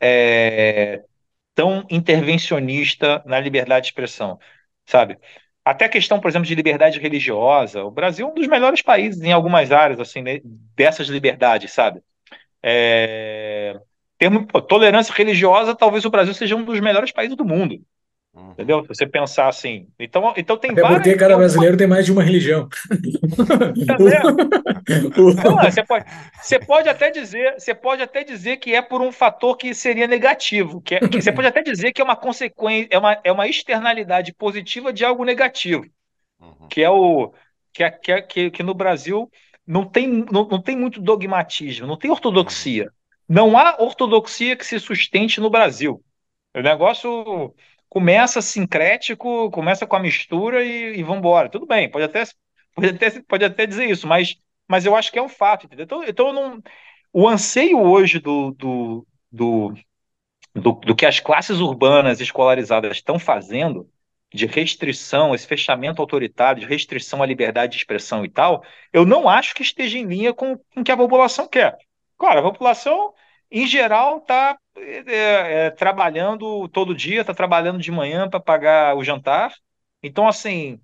é, tão intervencionista na liberdade de expressão, sabe? Até a questão, por exemplo, de liberdade religiosa. O Brasil é um dos melhores países em algumas áreas, assim, né, dessas liberdades, sabe? É, termo, tolerância religiosa, talvez o Brasil seja um dos melhores países do mundo. Uhum. Entendeu? Se você pensar assim. Então, então tem Até várias. Porque cada brasileiro tem mais de uma religião. Tá (laughs) Não, você, pode, você pode até dizer, você pode até dizer que é por um fator que seria negativo. Que, é, que você pode até dizer que é uma consequência, é uma, é uma externalidade positiva de algo negativo. Uhum. Que é o. Que, é, que, é, que, que no Brasil não tem, não, não tem muito dogmatismo, não tem ortodoxia. Uhum. Não há ortodoxia que se sustente no Brasil. O negócio começa sincrético, começa com a mistura e, e vamos embora. Tudo bem, pode até, pode, até, pode até dizer isso, mas, mas eu acho que é um fato, entendeu? Então, então não, o anseio hoje do, do, do, do, do que as classes urbanas escolarizadas estão fazendo, de restrição, esse fechamento autoritário, de restrição à liberdade de expressão e tal, eu não acho que esteja em linha com, com o que a população quer. Claro, a população em geral, está é, é, trabalhando todo dia, está trabalhando de manhã para pagar o jantar. Então, assim,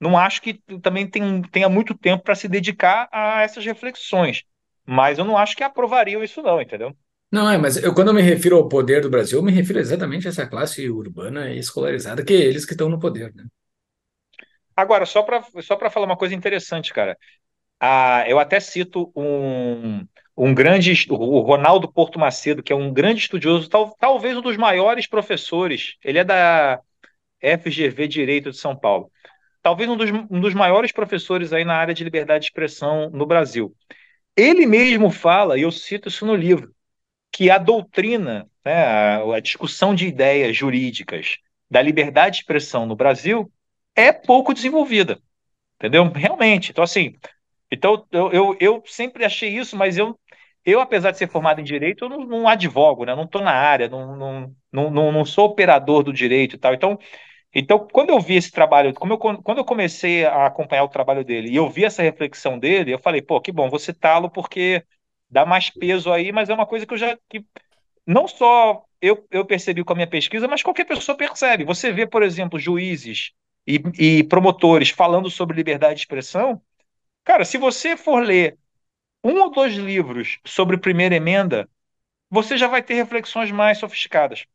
não acho que também tem, tenha muito tempo para se dedicar a essas reflexões. Mas eu não acho que aprovariam isso, não, entendeu? Não, é, mas eu, quando eu me refiro ao poder do Brasil, eu me refiro exatamente a essa classe urbana e escolarizada, que é eles que estão no poder, né? Agora, só para só falar uma coisa interessante, cara. Ah, eu até cito um, um grande, o Ronaldo Porto Macedo, que é um grande estudioso, tal, talvez um dos maiores professores, ele é da FGV Direito de São Paulo, talvez um dos, um dos maiores professores aí na área de liberdade de expressão no Brasil. Ele mesmo fala, e eu cito isso no livro, que a doutrina, né, a, a discussão de ideias jurídicas da liberdade de expressão no Brasil é pouco desenvolvida, entendeu? Realmente. Então, assim, então eu, eu, eu sempre achei isso, mas eu, eu, apesar de ser formado em direito, eu não, não advogo, né? Não estou na área, não, não, não, não sou operador do direito e tal. Então, então, quando eu vi esse trabalho, como eu, quando eu comecei a acompanhar o trabalho dele e eu vi essa reflexão dele, eu falei, pô, que bom, vou citá-lo porque dá mais peso aí, mas é uma coisa que eu já. Que não só eu, eu percebi com a minha pesquisa, mas qualquer pessoa percebe. Você vê, por exemplo, juízes e, e promotores falando sobre liberdade de expressão. Cara, se você for ler um ou dois livros sobre primeira emenda, você já vai ter reflexões mais sofisticadas.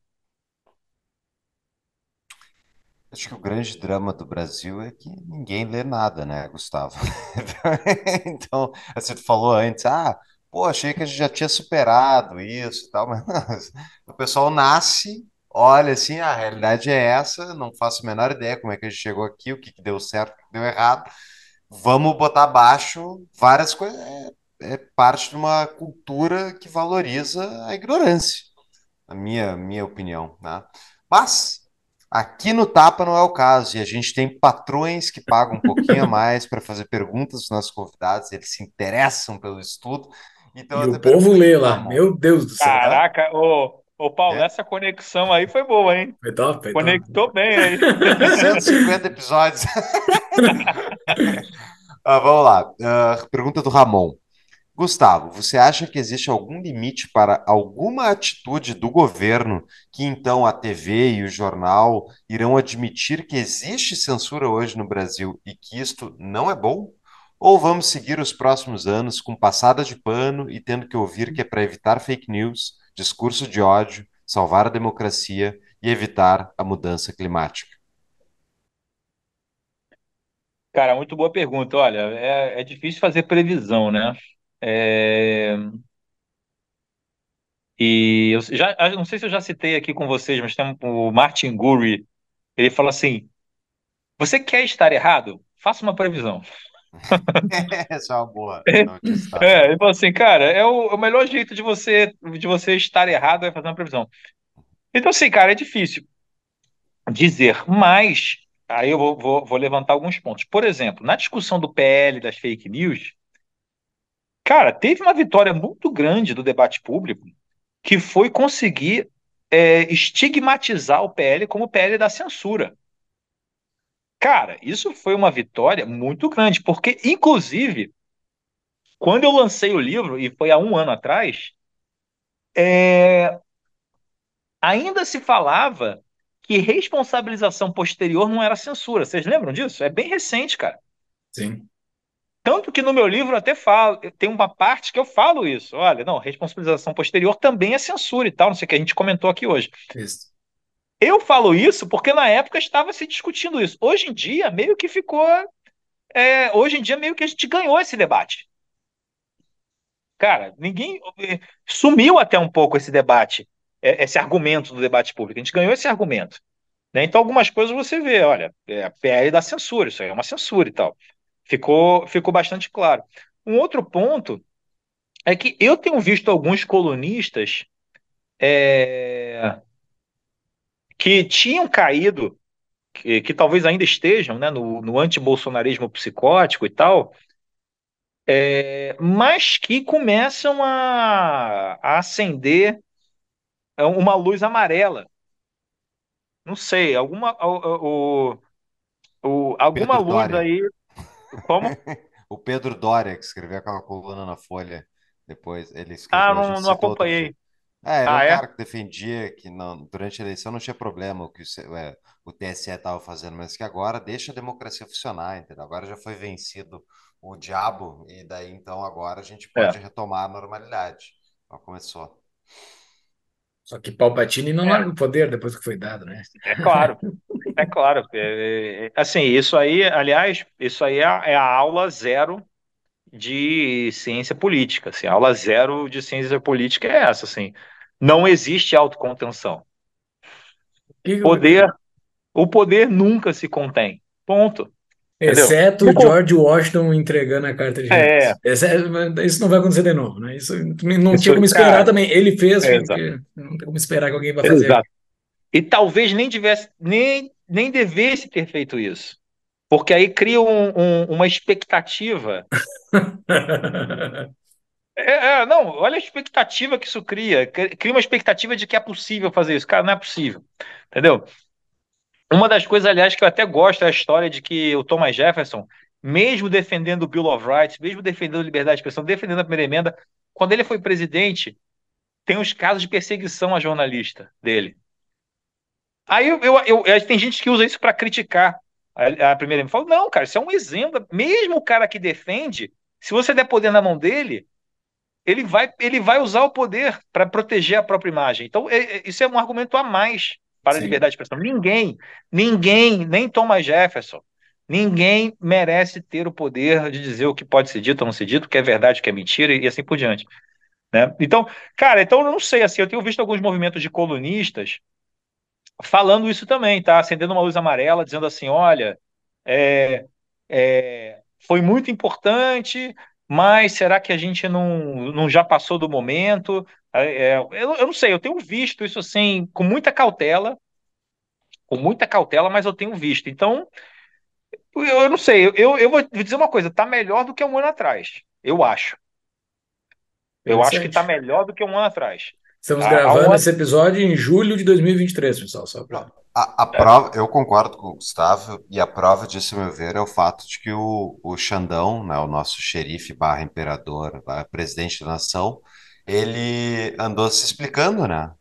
Acho que o grande drama do Brasil é que ninguém lê nada, né, Gustavo? (laughs) Então, você falou antes, ah, pô, achei que a gente já tinha superado isso e tal, (laughs) mas o pessoal nasce, olha assim, a realidade é essa, não faço a menor ideia como é que a gente chegou aqui, o que, que deu certo, o que deu errado. Vamos botar abaixo várias coisas. É, é parte de uma cultura que valoriza a ignorância, na minha, minha opinião, né? Mas Aqui no Tapa não é o caso, e a gente tem patrões que pagam um pouquinho a (laughs) mais para fazer perguntas aos nossos convidados, eles se interessam pelo estudo. Então, e o povo lê lá, meu Deus do céu. Caraca, ô, ô Paulo, é. essa conexão aí foi boa, hein? Foi top, foi Conectou top. bem aí. 150 episódios. (laughs) (laughs) ah, vamos lá, uh, pergunta do Ramon. Gustavo, você acha que existe algum limite para alguma atitude do governo que então a TV e o jornal irão admitir que existe censura hoje no Brasil e que isto não é bom? Ou vamos seguir os próximos anos com passada de pano e tendo que ouvir que é para evitar fake news, discurso de ódio, salvar a democracia e evitar a mudança climática? Cara, muito boa pergunta. Olha, é, é difícil fazer previsão, né? É... E eu já eu não sei se eu já citei aqui com vocês, mas tem o Martin Gurry, ele fala assim: você quer estar errado? Faça uma previsão. (laughs) Essa é uma boa. É, ele falou assim, cara, é o, é o, melhor jeito de você de você estar errado é fazer uma previsão. Então, assim, cara, é difícil dizer, mas aí eu vou, vou, vou levantar alguns pontos. Por exemplo, na discussão do PL das fake news, Cara, teve uma vitória muito grande do debate público, que foi conseguir é, estigmatizar o PL como PL da censura. Cara, isso foi uma vitória muito grande, porque, inclusive, quando eu lancei o livro, e foi há um ano atrás, é, ainda se falava que responsabilização posterior não era censura. Vocês lembram disso? É bem recente, cara. Sim. Tanto que no meu livro eu até falo, tem uma parte que eu falo isso. Olha, não, responsabilização posterior também é censura e tal, não sei o que a gente comentou aqui hoje. Isso. Eu falo isso porque na época estava se discutindo isso. Hoje em dia, meio que ficou. É, hoje em dia, meio que a gente ganhou esse debate. Cara, ninguém. É, sumiu até um pouco esse debate, é, esse argumento do debate público. A gente ganhou esse argumento. Né? Então, algumas coisas você vê, olha, é a PL da censura, isso aí é uma censura e tal. Ficou, ficou bastante claro. Um outro ponto é que eu tenho visto alguns colunistas é, que tinham caído, que, que, talvez ainda estejam né, no, no antibolsonarismo psicótico e tal, é, mas que começam a, a acender uma luz amarela. Não sei, alguma, o, o, o alguma Pedro luz Dória. aí como? (laughs) o Pedro Doria, que escreveu aquela coluna na Folha, depois ele escreveu. Ah, não, não acompanhei. É, ah, é um é? cara que defendia que não, durante a eleição não tinha problema o que o, é, o TSE estava fazendo, mas que agora deixa a democracia funcionar, entendeu? Agora já foi vencido o diabo, e daí então agora a gente pode É. retomar a normalidade. Ó, começou. Só que Palpatine não É. larga o poder depois que foi dado, né? É claro, é claro. É, é, assim, isso aí, aliás, isso aí é, a- é a aula zero de ciência política. Assim, a aula zero de ciência política é essa, assim. Não existe autocontenção. Que- Poder, o poder nunca se contém. Ponto. Entendeu? Exceto o George Washington entregando a carta de É. Exceto- isso não vai acontecer de novo, né? Isso não Isso, tinha como esperar cara, também. Ele fez, é, não tem como esperar que alguém vai fazer. Exato. E talvez nem tivesse, nem, nem devesse ter feito isso. Porque aí cria um, um, uma expectativa. (laughs) é, é, não, olha a expectativa que isso cria. Cria uma expectativa de que é possível fazer isso. Cara, não é possível. Entendeu? Uma das coisas, aliás, que eu até gosto é a história de que o Thomas Jefferson, mesmo defendendo o Bill of Rights, mesmo defendendo a liberdade de expressão, defendendo a primeira emenda, quando ele foi presidente, tem os casos de perseguição a jornalista dele. Aí eu, eu, eu tem gente que usa isso para criticar a, a primeira emenda. Não, cara, isso é um exemplo. Mesmo o cara que defende, se você der poder na mão dele, ele vai, ele vai usar o poder para proteger a própria imagem. Então, é, é, isso é um argumento a mais para Sim. a liberdade de expressão. Ninguém, ninguém, nem Thomas Jefferson, ninguém merece ter o poder de dizer o que pode ser dito ou não ser dito, o que é verdade, o que é mentira e assim por diante. Né? Então, cara, então eu não sei, assim, eu tenho visto alguns movimentos de colunistas falando isso também, tá? Acendendo uma luz amarela, dizendo assim, olha, é, é, foi muito importante, mas será que a gente não, não já passou do momento? É, é, eu, eu não sei, eu tenho visto isso assim com muita cautela, com muita cautela, mas eu tenho visto. Então, eu, eu não sei, eu, eu vou dizer uma coisa, tá melhor do que um ano atrás, eu acho. Eu acho que tá melhor do que um ano atrás. Estamos gravando um... esse episódio em julho de 2023, pessoal. Só pra... a, a prova, eu concordo com o Gustavo, e a prova disso, a meu ver, é o fato de que o, o Xandão, né, o nosso xerife barra imperador, barra presidente da nação, ele andou se explicando, né?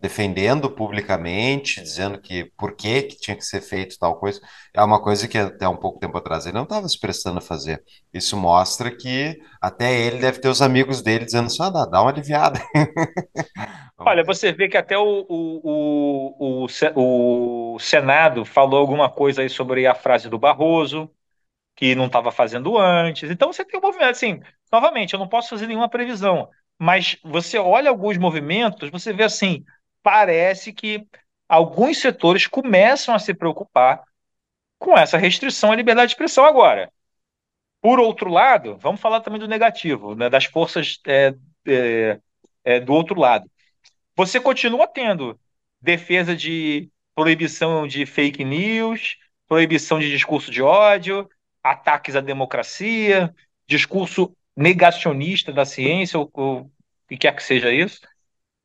Defendendo publicamente, dizendo que por que, que tinha que ser feito tal coisa. É uma coisa que até um pouco tempo atrás ele não estava se prestando a fazer. Isso mostra que até ele deve ter os amigos dele dizendo assim, ah, dá, dá uma aliviada. (laughs) Olha, você vê que até o, o, o, o, o Senado falou alguma coisa aí sobre a frase do Barroso, que não estava fazendo antes. Então você tem um movimento, assim, novamente, eu não posso fazer nenhuma previsão, mas você olha alguns movimentos, você vê assim, parece que alguns setores começam a se preocupar com essa restrição à liberdade de expressão agora. Por outro lado, vamos falar também do negativo, né, das forças é, é, é, do outro lado. Você continua tendo defesa de proibição de fake news, proibição de discurso de ódio, ataques à democracia, discurso negacionista da ciência, ou, ou que quer que seja isso.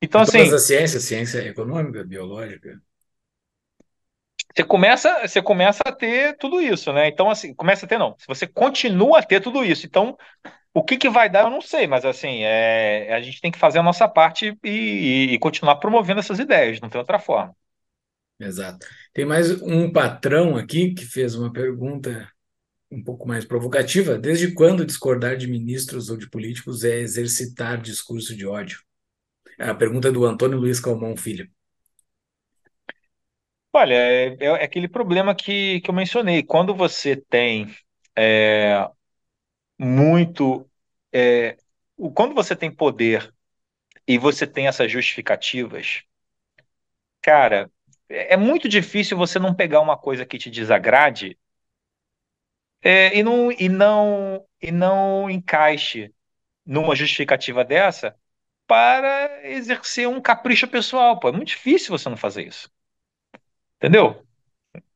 Então, assim. Todas as ciências, ciência econômica, biológica. Você começa, você começa a ter tudo isso, né? Então, assim, começa a ter, não. Você continua a ter tudo isso. Então, o que, que vai dar, eu não sei, mas assim, é, a gente tem que fazer a nossa parte e, e continuar promovendo essas ideias, não tem outra forma. Exato. Tem mais um patrão aqui que fez uma pergunta um pouco mais provocativa. Desde quando discordar de ministros ou de políticos é exercitar discurso de ódio? É a pergunta do Antônio Luiz Calmon Filho. Olha, é, é, aquele problema que, que eu mencionei. Quando você tem é, muito. É, quando você tem poder e você tem essas justificativas, cara, é, é muito difícil você não pegar uma coisa que te desagrade é, e, não, e, não, e não encaixe numa justificativa dessa para exercer um capricho pessoal. Pô. É muito difícil você não fazer isso. Entendeu?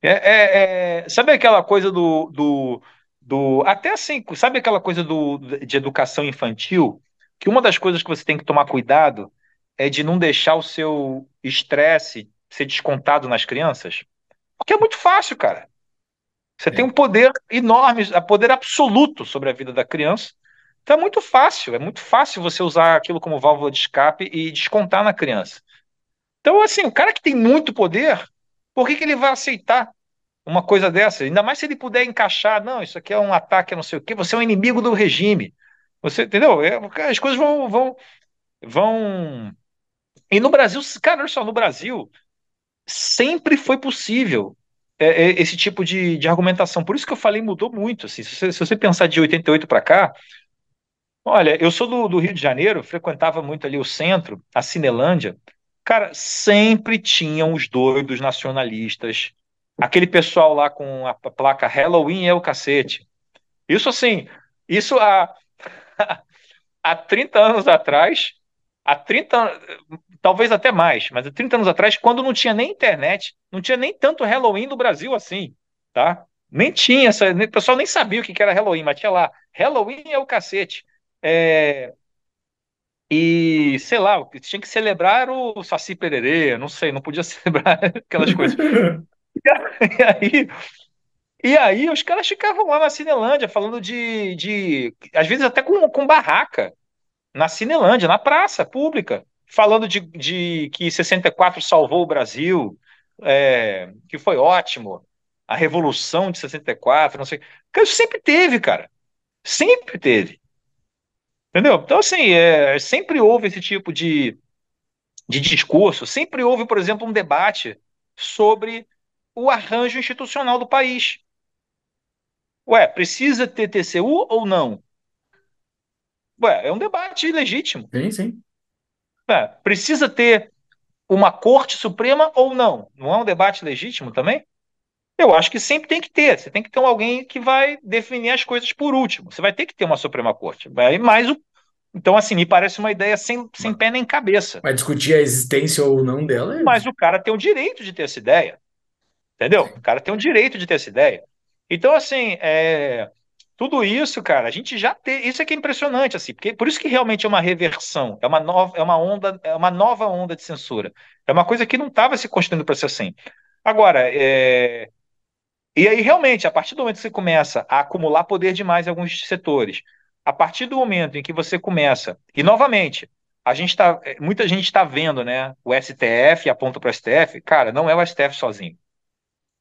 É, é, é, sabe aquela coisa do, do, do. Até assim, sabe aquela coisa do, de educação infantil? Que uma das coisas que você tem que tomar cuidado é de não deixar o seu estresse ser descontado nas crianças. Porque é muito fácil, cara. Você tem um poder enorme, um poder absoluto sobre a vida da criança. Então é muito fácil, é muito fácil você usar aquilo como válvula de escape e descontar na criança. Então, assim, o cara que tem muito poder, por que, que ele vai aceitar uma coisa dessa? Ainda mais se ele puder encaixar, não, isso aqui é um ataque a não sei o quê, você é um inimigo do regime. Você, entendeu? É, as coisas vão, vão, vão. E no Brasil, cara, olha só, no Brasil sempre foi possível é, é, esse tipo de, de argumentação. Por isso que eu falei, mudou muito. Assim, se, você, se você pensar de 88 para cá, olha, eu sou do, do, Rio de Janeiro, frequentava muito ali o centro, a Cinelândia. Cara, sempre tinham os doidos nacionalistas, aquele pessoal lá com a placa Halloween é o cacete. Isso assim, isso há, (laughs) há 30 anos atrás, há 30 talvez até mais, mas há 30 anos atrás, quando não tinha nem internet, não tinha nem tanto Halloween no Brasil assim, tá? Nem tinha, essa, o pessoal nem sabia o que era Halloween, mas tinha lá, Halloween é o cacete. É, e, sei lá, tinha que celebrar o Saci Pererê, não sei, não podia (laughs) celebrar aquelas coisas. E aí, e aí os caras ficavam lá na Cinelândia falando de, de às vezes até com, com barraca, na Cinelândia, na praça pública, falando de, de que 64 salvou o Brasil, é, que foi ótimo, a Revolução de 64, não sei. Isso sempre teve, cara. Sempre teve. Entendeu? Então, assim, é, sempre houve esse tipo de, de discurso, sempre houve, por exemplo, um debate sobre o arranjo institucional do país. Ué, precisa ter TCU ou não? Ué, é um debate legítimo. Sim, sim. É, precisa ter uma Corte Suprema ou não? Não é um debate legítimo também? Eu acho que sempre tem que ter. Você tem que ter alguém que vai definir as coisas por último. Você vai ter que ter uma Suprema Corte. Mas o... Então, assim, me parece uma ideia sem, sem pé nem cabeça. Vai discutir a existência ou não dela. é- Mas o cara tem o direito de ter essa ideia. Entendeu? O cara tem o direito de ter essa ideia. Então, assim, é, tudo isso, cara, a gente já tem. Isso é que é impressionante, assim, porque por isso que realmente é uma reversão, é uma nova, é uma onda, é uma nova onda de censura. É uma coisa que não estava se construindo para ser assim. Agora, é, e aí, realmente, a partir do momento que você começa a acumular poder demais em alguns setores, a partir do momento em que você começa, e novamente, a gente tá, muita gente está vendo, né? O STF aponta para o STF, cara, não é o STF sozinho.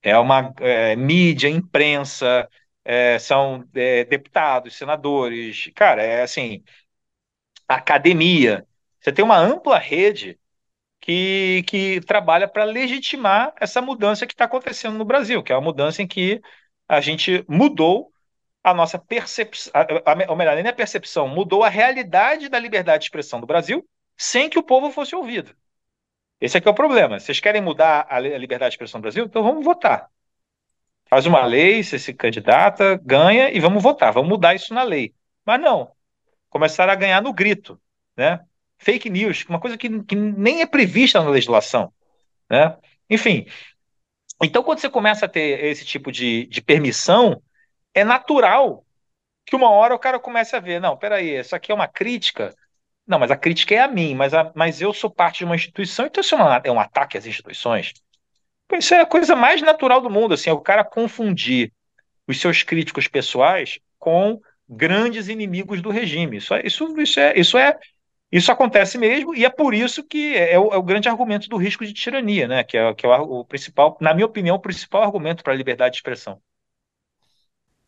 É uma é, mídia, imprensa, é, são é, deputados, senadores, cara, é assim, academia. Você tem uma ampla rede que, que trabalha para legitimar essa mudança que está acontecendo no Brasil, que é uma mudança em que a gente mudou a nossa percepção, ou melhor, nem a percepção, mudou a realidade da liberdade de expressão do Brasil sem que o povo fosse ouvido. Esse aqui é o problema. Vocês querem mudar a liberdade de expressão do Brasil? Então vamos votar. Faz uma lei, você se candidata, ganha e vamos votar, vamos mudar isso na lei. Mas não. Começaram a ganhar no grito, né? Fake news, uma coisa que, que nem é prevista na legislação, né? Enfim. Então, quando você começa a ter esse tipo de, de permissão, é natural que uma hora o cara comece a ver, não, peraí, isso aqui é uma crítica. Não, mas a crítica é a mim, mas, a, mas eu sou parte de uma instituição, então isso é, uma, é um ataque às instituições. Isso é a coisa mais natural do mundo, assim, é o cara confundir os seus críticos pessoais com grandes inimigos do regime. Isso, é, isso, isso, é, isso, é, isso acontece mesmo, e é por isso que é, é, o, é o, grande argumento do risco de tirania, né? Que é, que é o, o principal, na minha opinião, o principal argumento para a liberdade de expressão.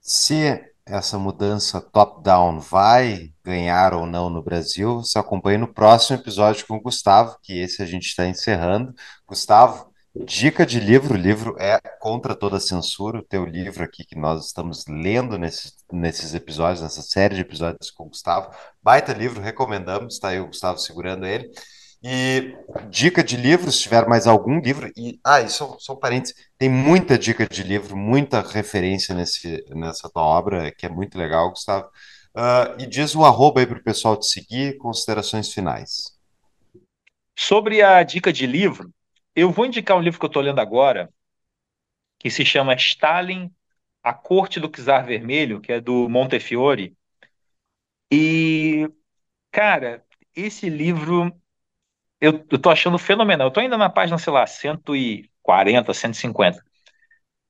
Se essa mudança top-down vai ganhar ou não no Brasil, você acompanha no próximo episódio com o Gustavo, que esse a gente está encerrando. Gustavo, dica de livro, o livro é Contra Toda Censura, o teu livro aqui que nós estamos lendo nesses, nesses episódios, nessa série de episódios com o Gustavo. Baita livro, recomendamos, está aí o Gustavo segurando ele. E dica de livro, se tiver mais algum livro. E, ah, e só, só um parênteses: tem muita dica de livro, muita referência nesse, nessa tua obra, que é muito legal, Gustavo. Uh, e diz o arroba aí para o pessoal te seguir, considerações finais. Sobre a dica de livro, eu vou indicar um livro que eu estou lendo agora, que se chama Stalin, A Corte do Czar Vermelho, que é do Montefiore. E, cara, esse livro eu, eu tô achando fenomenal. Eu tô ainda na página, sei lá, 140, 150.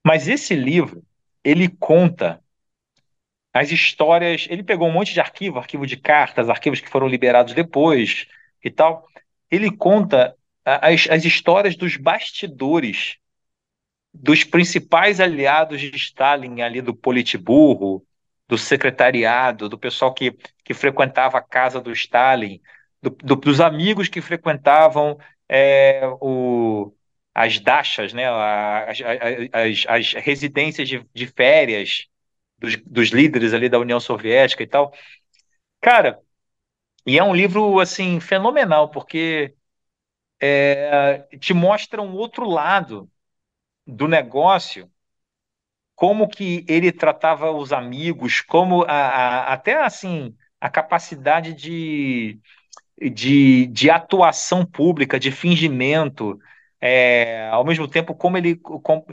Mas esse livro, ele conta as histórias. Ele pegou um monte de arquivo, arquivo de cartas, arquivos que foram liberados depois e tal. Ele conta as, as histórias dos bastidores dos principais aliados de Stalin ali do Politburro, do secretariado, do pessoal que, que frequentava a casa do Stalin, do, do, dos amigos que frequentavam é, o, as dachas, né, as, as, as residências de, de férias dos, dos, líderes ali da União Soviética e tal. Cara, e é um livro assim fenomenal porque é, te mostra um outro lado do negócio, como que ele tratava os amigos, como a, a, até assim a capacidade de de, de atuação pública, de fingimento, é, ao mesmo tempo como ele, como,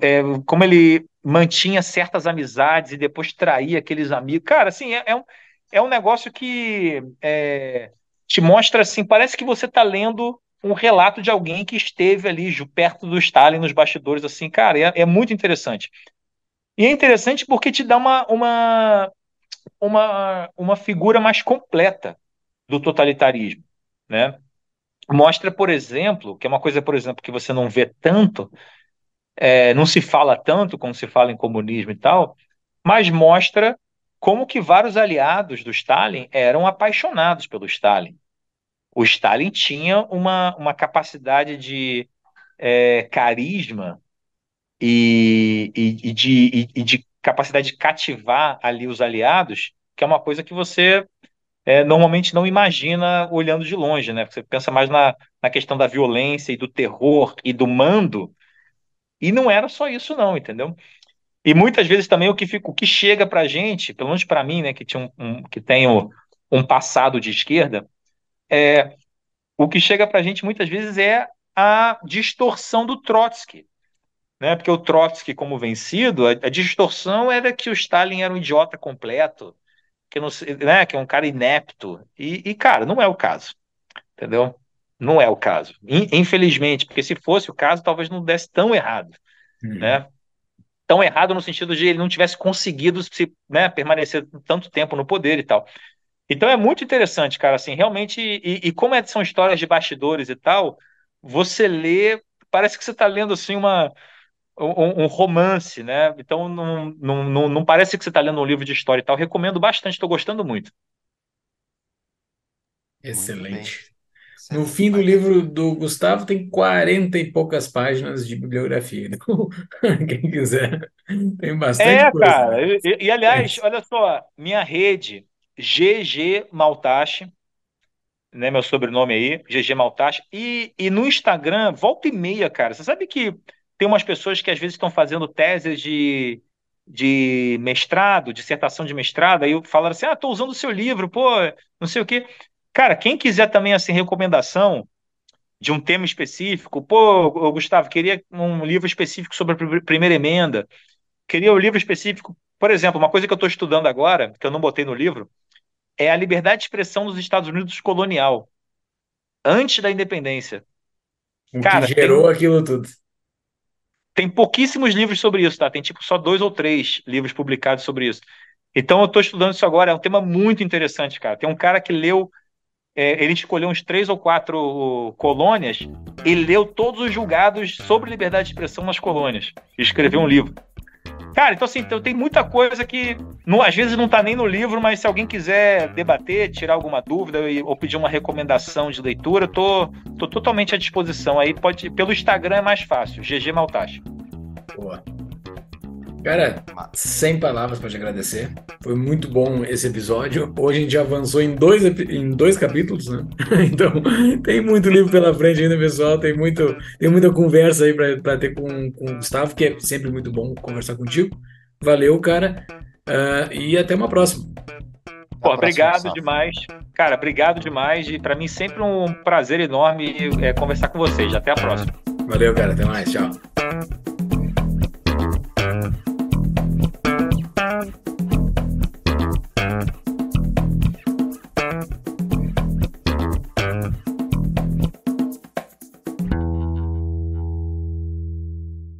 é, como ele mantinha certas amizades e depois traía aqueles amigos. Cara, assim, é, é um, é um negócio que é, te mostra assim, parece que você está lendo um relato de alguém que esteve ali perto do Stalin nos bastidores, assim, cara, é, é muito interessante. E é interessante porque te dá uma, uma, uma, uma figura mais completa do totalitarismo, né? Mostra, por exemplo, que é uma coisa, por exemplo, que você não vê tanto, é, não se fala tanto como se fala em comunismo e tal, mas mostra como que vários aliados do Stalin eram apaixonados pelo Stalin. O Stalin tinha uma, uma capacidade de é, carisma e, e, e de, e, e de capacidade de cativar ali os aliados, que é uma coisa que você é, normalmente não imagina olhando de longe, né? Você pensa mais na, na questão da violência e do terror e do mando, e não era só isso, não, entendeu? E muitas vezes também o que, fica, o que chega para gente, pelo menos para mim, né, que, tinha um, um que tenho um passado de esquerda, é, o que chega para a gente muitas vezes é a distorção do Trotsky. Né? Porque o Trotsky, como vencido, a, a distorção era que o Stalin era um idiota completo, que, não, né, que é um cara inepto. E, e, cara, não é o caso. Entendeu? Não é o caso. Infelizmente, porque se fosse o caso, talvez não desse tão errado. Uhum. Né? Tão errado no sentido de ele não tivesse conseguido se, né, permanecer tanto tempo no poder e tal. Então é muito interessante, cara, assim, realmente, e, e como é, são histórias de bastidores e tal, você lê, parece que você está lendo assim uma, um, um, romance, né? Então não, não, não, não parece que você está lendo um livro de história e tal. Recomendo bastante, estou gostando muito. Excelente. No fim do livro do Gustavo tem 40 e poucas páginas de bibliografia. (laughs) Então, quem quiser, tem bastante é, coisa. cara. E, e, aliás, é. olha só, minha rede, GG Maltache, né, meu sobrenome aí, GG Maltache, e, e no Instagram, volta e meia, cara. Você sabe que tem umas pessoas que às vezes estão fazendo teses de, de mestrado, dissertação de mestrado, aí falaram assim: ah, estou usando o seu livro, pô, não sei o quê. Cara, quem quiser também assim recomendação de um tema específico, pô, Gustavo, queria um livro específico sobre a primeira emenda, queria um livro específico, por exemplo, uma coisa que eu estou estudando agora, que eu não botei no livro, é a liberdade de expressão dos Estados Unidos colonial, antes da independência. O Cara, que gerou tem... aquilo tudo. Tem pouquíssimos livros sobre isso, tá? Tem tipo só dois ou três livros publicados sobre isso. Então eu estou estudando isso agora, é um tema muito interessante, cara. Tem um cara que leu, é, ele escolheu uns três ou quatro colônias e leu todos os julgados sobre liberdade de expressão nas colônias. E escreveu um livro. Cara, então assim, então, tem muita coisa que não, às vezes não está nem no livro, mas se alguém quiser debater, tirar alguma dúvida ou pedir uma recomendação de leitura, tô, tô totalmente à disposição. Aí pode pelo Instagram é mais fácil, GG Maltache. Boa. Cara, sem palavras para te agradecer. Foi muito bom esse episódio. Hoje a gente avançou em dois, em dois capítulos, né? (laughs) Então tem muito livro pela frente ainda, pessoal. Tem, muito, tem muita conversa aí para ter com, com o Gustavo, que é sempre muito bom conversar contigo. Valeu, cara. Uh, e até uma próxima. Pô, obrigado demais. Cara, obrigado demais. E para mim sempre um prazer enorme é, conversar com vocês. Até a próxima. Valeu, cara. Até mais. Tchau.